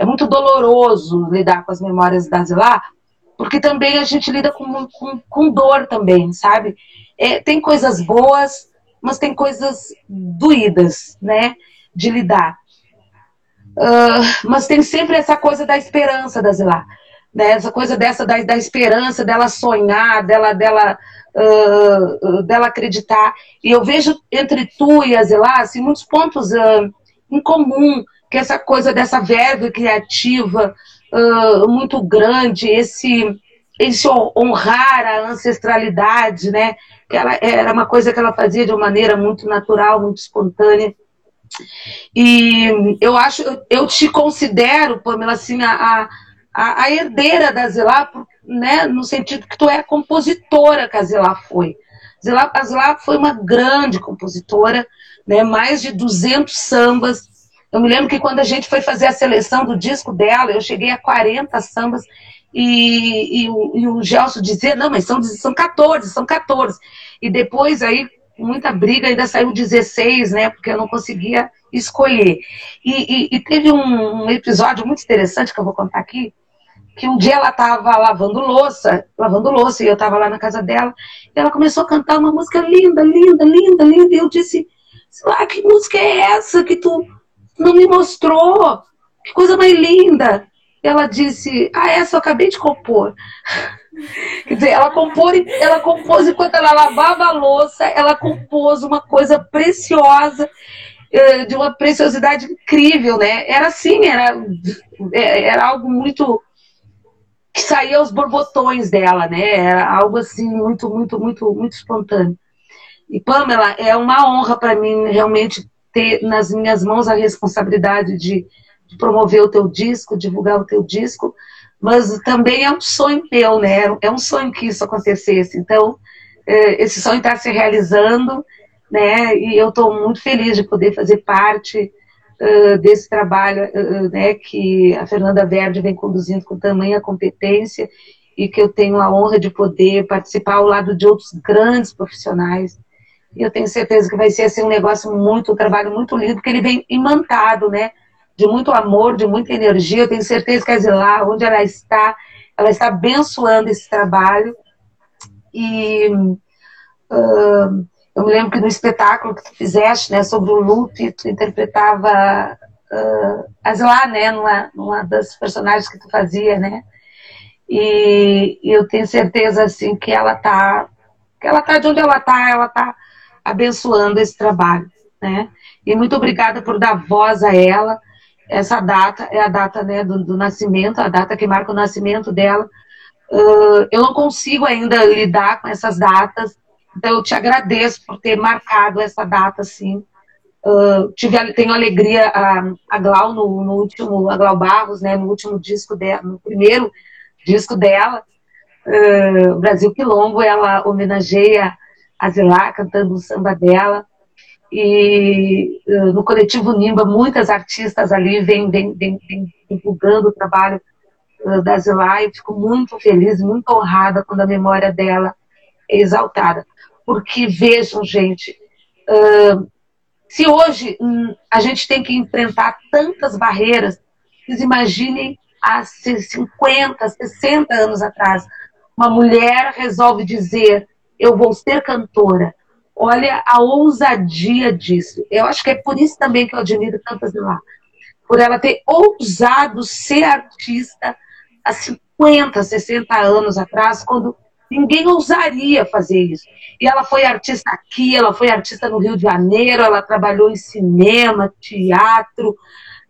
É muito doloroso lidar com as memórias da Zilá, porque também a gente lida com, com, com dor também, sabe? É, tem coisas boas, mas tem coisas doídas, né, de lidar. Uh, mas tem sempre essa coisa da esperança da Zilá, né, essa coisa dessa da, da esperança, dela sonhar, dela, dela, uh, dela acreditar. E eu vejo entre tu e a Zilá, assim, muitos pontos uh, em comum, que essa coisa dessa verve criativa muito grande, esse esse honrar a ancestralidade, né? Ela, era uma coisa que ela fazia de uma maneira muito natural, muito espontânea. E eu acho, eu te considero, Pamela, assim, a, a, a herdeira da Zilá, né, no sentido que tu é a compositora que a Zilá foi. Zilá, a Zilá foi uma grande compositora, né, mais de 200 sambas. Eu me lembro que quando a gente foi fazer a seleção do disco dela, eu cheguei a 40 sambas e, e, o, e o Gelson dizia, não, mas são, são 14, são 14. E depois aí, muita briga, ainda saiu 16, né? Porque eu não conseguia escolher. E, e, e teve um, episódio muito interessante que eu vou contar aqui, que um dia ela estava lavando louça, lavando louça, e eu estava lá na casa dela, e ela começou a cantar uma música linda, linda, linda, linda, e eu disse, ah, que música é essa que tu não me mostrou? Que coisa mais linda! ela disse: Ah, essa eu acabei de compor. Quer dizer, ela compôs, ela compôs enquanto ela lavava a louça, ela compôs uma coisa preciosa, eh, de uma preciosidade incrível, né? Era assim, era, é, era algo muito que saía aos borbotões dela, né? Era algo assim muito, muito, muito, muito espontâneo. E Pamela, é uma honra para mim realmente ter nas minhas mãos a responsabilidade de promover o teu disco, divulgar o teu disco, mas também é um sonho meu, né? É um sonho que isso acontecesse. Então, é, esse sonho está se realizando, né? E eu estou muito feliz de poder fazer parte uh, desse trabalho, uh, né? Que a Fernanda Verde vem conduzindo com tamanha competência e que eu tenho a honra de poder participar ao lado de outros grandes profissionais. E eu tenho certeza que vai ser assim, um negócio muito, um trabalho muito lindo, porque ele vem imantado, né? de muito amor, de muita energia. Eu tenho certeza que a Zilá, onde ela está, ela está abençoando esse trabalho. E uh, Eu me lembro que no espetáculo que tu fizeste, né, sobre o Lupe, tu interpretava uh, Asla, né, numa, numa das personagens que tu fazia, né? E, e, eu tenho certeza, assim, que ela tá, que ela tá de onde ela tá, ela tá abençoando esse trabalho, né? E muito obrigada por dar voz a ela. Essa data é a data né, do, do nascimento, a data que marca o nascimento dela. Uh, eu não consigo ainda lidar com essas datas, então eu te agradeço por ter marcado essa data assim. Uh, tive, tenho alegria a, a Glau no, no, último, a Glau Barros, né, no último disco dela, no primeiro disco dela, uh, Brasil Quilombo, ela homenageia a Zilá cantando o samba dela. E uh, no coletivo Nimba, muitas artistas ali vêm, vêm, vêm, vêm divulgando o trabalho uh, da Zilá e fico muito feliz, muito honrada quando a memória dela é exaltada. Porque vejam, gente, uh, se hoje hum, a gente tem que enfrentar tantas barreiras, vocês imaginem há 50, 60 anos atrás, uma mulher resolve dizer: Eu vou ser cantora. Olha a ousadia disso. Eu acho que é por isso também que eu admiro tantas lá. Por ela ter ousado ser artista há 50, 60 anos atrás, quando Ninguém ousaria fazer isso. E ela foi artista aqui, ela foi artista no Rio de Janeiro, ela trabalhou em cinema, teatro,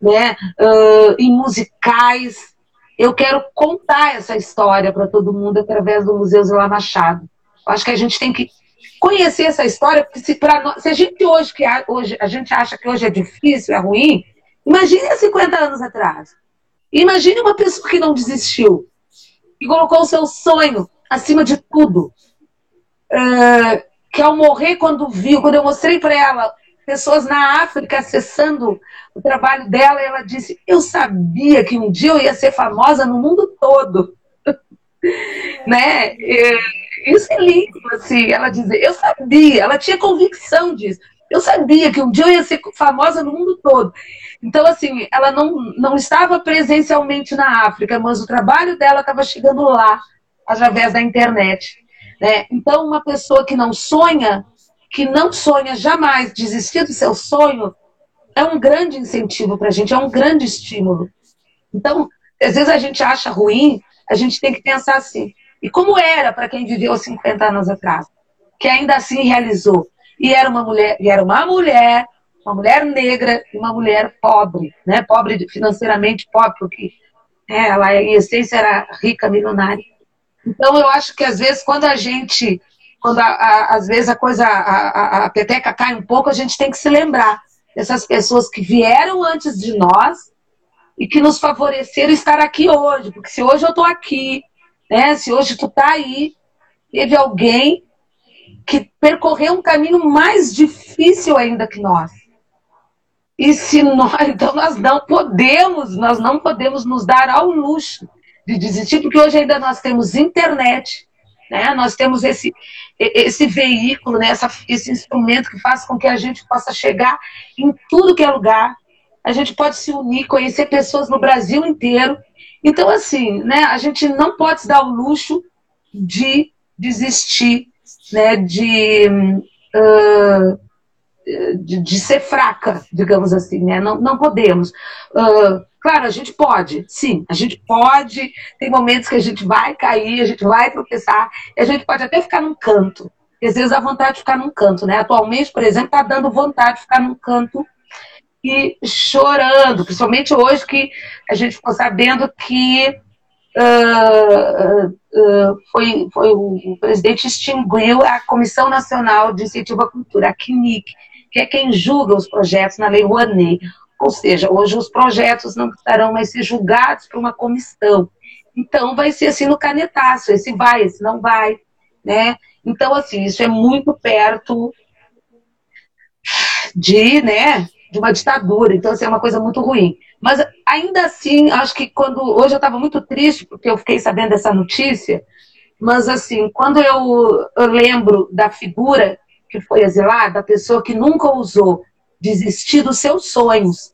né, uh, em musicais. Eu quero contar essa história para todo mundo através do Museu Zila Machado. Acho que a gente tem que conhecer essa história, porque se, nós, se a gente hoje, que hoje a gente acha que hoje é difícil, é ruim, imagine há 50 anos atrás. Imagine uma pessoa que não desistiu e colocou o seu sonho acima de tudo. Uh, que ao morrer, quando viu, quando eu mostrei para ela pessoas na África acessando o trabalho dela, ela disse: Eu sabia que um dia eu ia ser famosa no mundo todo. né? Isso é lindo, assim, ela dizer: Eu sabia, ela tinha convicção disso. Eu sabia que um dia eu ia ser famosa no mundo todo. Então, assim, ela não, não estava presencialmente na África, mas o trabalho dela estava chegando lá através da internet. Né? Então, uma pessoa que não sonha, que não sonha jamais desistir do seu sonho, é um grande incentivo para a gente, é um grande estímulo. Então, às vezes a gente acha ruim, a gente tem que pensar assim. E como era para quem viveu 50 anos atrás, que ainda assim realizou? E era uma mulher, e era uma mulher, uma mulher negra e uma mulher pobre, né? Pobre financeiramente pobre, porque é, ela em essência era rica, milionária. Então, eu acho que às vezes, quando a gente, quando a, a, às vezes a coisa, a, a, peteca cai um pouco, a gente tem que se lembrar dessas pessoas que vieram antes de nós e que nos favoreceram estar aqui hoje. Porque se hoje eu estou aqui, né, se hoje tu está aí, teve alguém que percorreu um caminho mais difícil ainda que nós. E se nós, então nós não podemos, nós não podemos nos dar ao luxo de desistir, porque hoje ainda nós temos internet, né? nós temos esse, esse veículo, né? Essa, esse instrumento que faz com que a gente possa chegar em tudo que é lugar. A gente pode se unir, conhecer pessoas no Brasil inteiro. Então, assim, né, a gente não pode se dar o luxo de desistir, né, de, uh, de, de, ser fraca, digamos assim, né? Não, não podemos. Uh, Claro, a gente pode, sim, a gente pode. Tem momentos que a gente vai cair, a gente vai tropeçar, e a gente pode até ficar num canto. Às vezes dá vontade de ficar num canto, né? Atualmente, por exemplo, está dando vontade de ficar num canto e chorando, principalmente hoje que a gente ficou sabendo que uh, uh, foi, foi o, presidente extinguiu a Comissão Nacional de Incentivo à Cultura, a CNIC, que é quem julga os projetos na Lei Rouanet. Ou seja, hoje os projetos não estarão mais ser julgados por uma comissão. Então, vai ser assim no canetaço, esse vai, esse não vai, né? Então, assim, isso é muito perto de, né, de uma ditadura. Então, assim, é uma coisa muito ruim. Mas, ainda assim, acho que quando... Hoje eu estava muito triste, porque eu fiquei sabendo dessa notícia, mas, assim, quando eu, eu lembro da figura que foi exilada, a pessoa que nunca ousou desistir dos seus sonhos,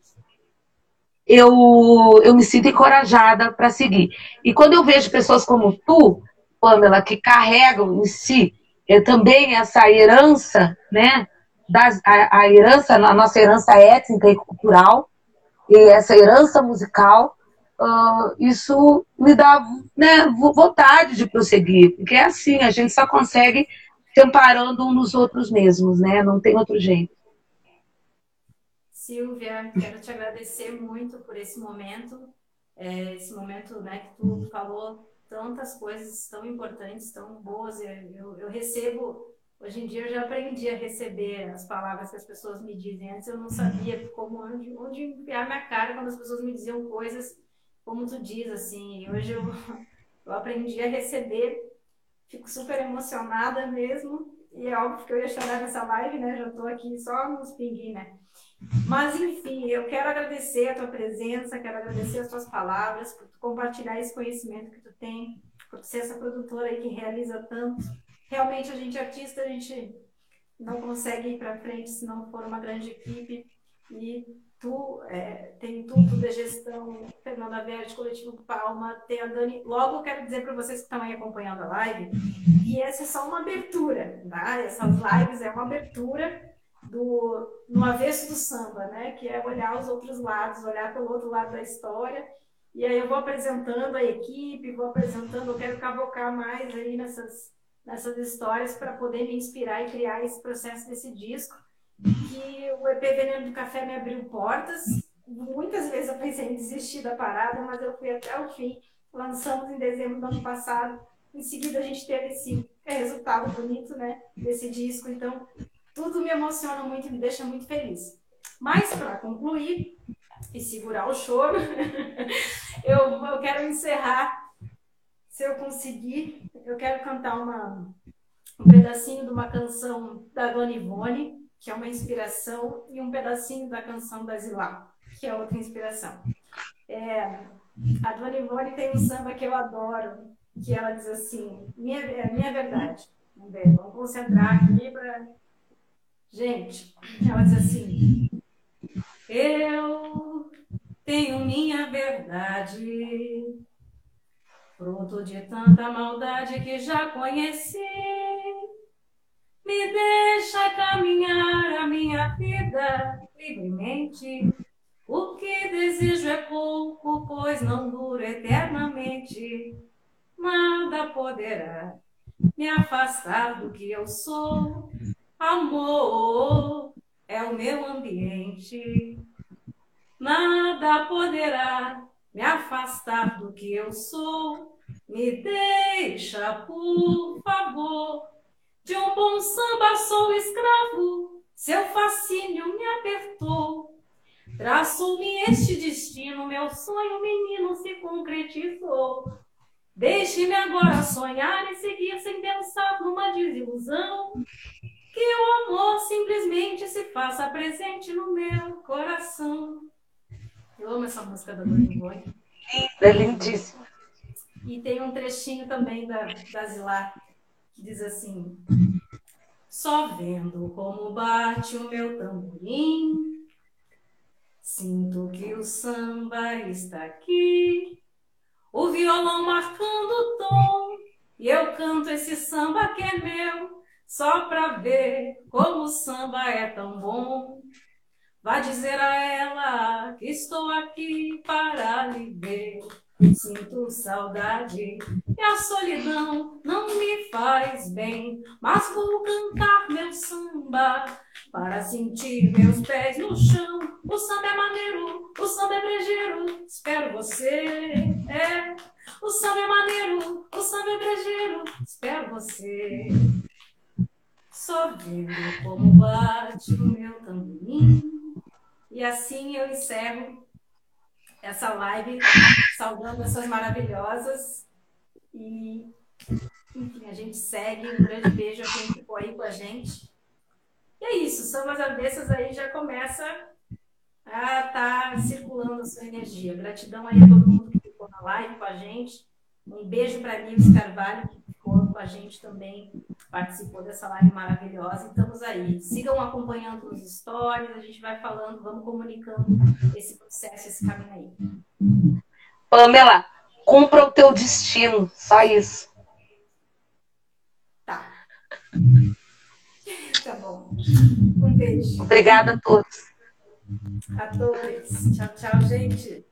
eu, eu me sinto encorajada para seguir. E quando eu vejo pessoas como tu, Pamela, que carregam em si é, também essa herança, né, das, a, a herança, a nossa herança étnica e cultural, e essa herança musical, uh, isso me dá né, vontade de prosseguir, porque é assim, a gente só consegue se amparando um nos outros mesmos, né? Não tem outro jeito. Silvia, quero te agradecer muito por esse momento, é, esse momento né, que tu falou tantas coisas tão importantes, tão boas. Eu, eu, eu, recebo, hoje em dia eu já aprendi a receber as palavras que as pessoas me dizem. Antes eu não sabia como onde, onde enfiar minha cara quando as pessoas me diziam coisas como tu diz, assim. Hoje eu, eu aprendi a receber, fico super emocionada mesmo. E é óbvio que eu ia chorar nessa live, né? Já estou aqui só nos pinguim, né? Mas, enfim, eu quero agradecer a tua presença, quero agradecer as tuas palavras, por tu compartilhar esse conhecimento que tu tem, por ser essa produtora aí que realiza tanto. Realmente, a gente artista, a gente não consegue ir para frente se não for uma grande equipe. E tu é, tem tudo de gestão, Fernanda Verde, Coletivo Palma, tem a Dani. Logo, quero dizer para vocês que estão aí acompanhando a live, e essa é só uma abertura, tá? Essas lives é uma abertura do no avesso do samba, né? Que é olhar os outros lados, olhar pelo outro lado da história. E aí eu vou apresentando a equipe, vou apresentando, eu quero cavocar mais aí nessas nessas histórias para poder me inspirar e criar esse processo desse disco. Que o EP Veneno do Café me abriu portas. Muitas vezes eu pensei em desistir da parada, mas eu fui até o fim. Lançamos em dezembro do ano passado. Em seguida a gente teve esse resultado bonito, né, desse disco. Então, tudo me emociona muito e me deixa muito feliz. Mas, para concluir e segurar o choro, eu, eu quero encerrar. Se eu conseguir, eu quero cantar uma, um pedacinho de uma canção da Dona Ivone, que é uma inspiração, e um pedacinho da canção da Zilá, que é outra inspiração. É, a Dona Ivone tem um samba que eu adoro, que ela diz assim: minha, é minha verdade. Vamos ver, vamos concentrar aqui para Gente, ela diz assim: Eu tenho minha verdade, fruto de tanta maldade que já conheci. Me deixa caminhar a minha vida livremente. O que desejo é pouco, pois não dura eternamente. Nada poderá me afastar do que eu sou. Amor é o meu ambiente. Nada poderá me afastar do que eu sou. Me deixa, por favor. De um bom samba sou escravo. Seu fascínio me apertou. Traço-me este destino, meu sonho, menino, se concretizou. Deixe-me agora sonhar e seguir sem pensar numa desilusão que o amor simplesmente se faça presente no meu coração. Eu amo essa música da Dona Ivone. É lindíssima. E tem um trechinho também da, da Zilá que diz assim: Só vendo como bate o meu tamborim, sinto que o samba está aqui, o violão marcando o tom, e eu canto esse samba que é meu só pra ver como o samba é tão bom. Vá dizer a ela que estou aqui para lhe ver. Sinto saudade e a solidão não me faz bem, mas vou cantar meu samba para sentir meus pés no chão. O samba é maneiro, o samba é brejeiro, espero você. É, o samba é maneiro, o samba é brejeiro, espero você. Só vendo como bate o meu tamborim. E assim eu encerro essa live saudando essas maravilhosas. E, enfim, a gente segue. Um grande beijo a quem ficou aí com a gente. E é isso, Sambas Avessas aí já começa a estar tá circulando a sua energia. Gratidão aí a todo mundo que ficou na live com a gente. Um beijo para Nils Carvalho, que ficou com a gente também participou dessa live maravilhosa. Estamos aí. Sigam acompanhando os stories, a gente vai falando, vamos comunicando esse processo, esse caminho aí. Pamela, cumpra o teu destino, só isso. Tá. Tá bom. Um beijo. Obrigada a todos. A todos. Tchau, tchau, gente.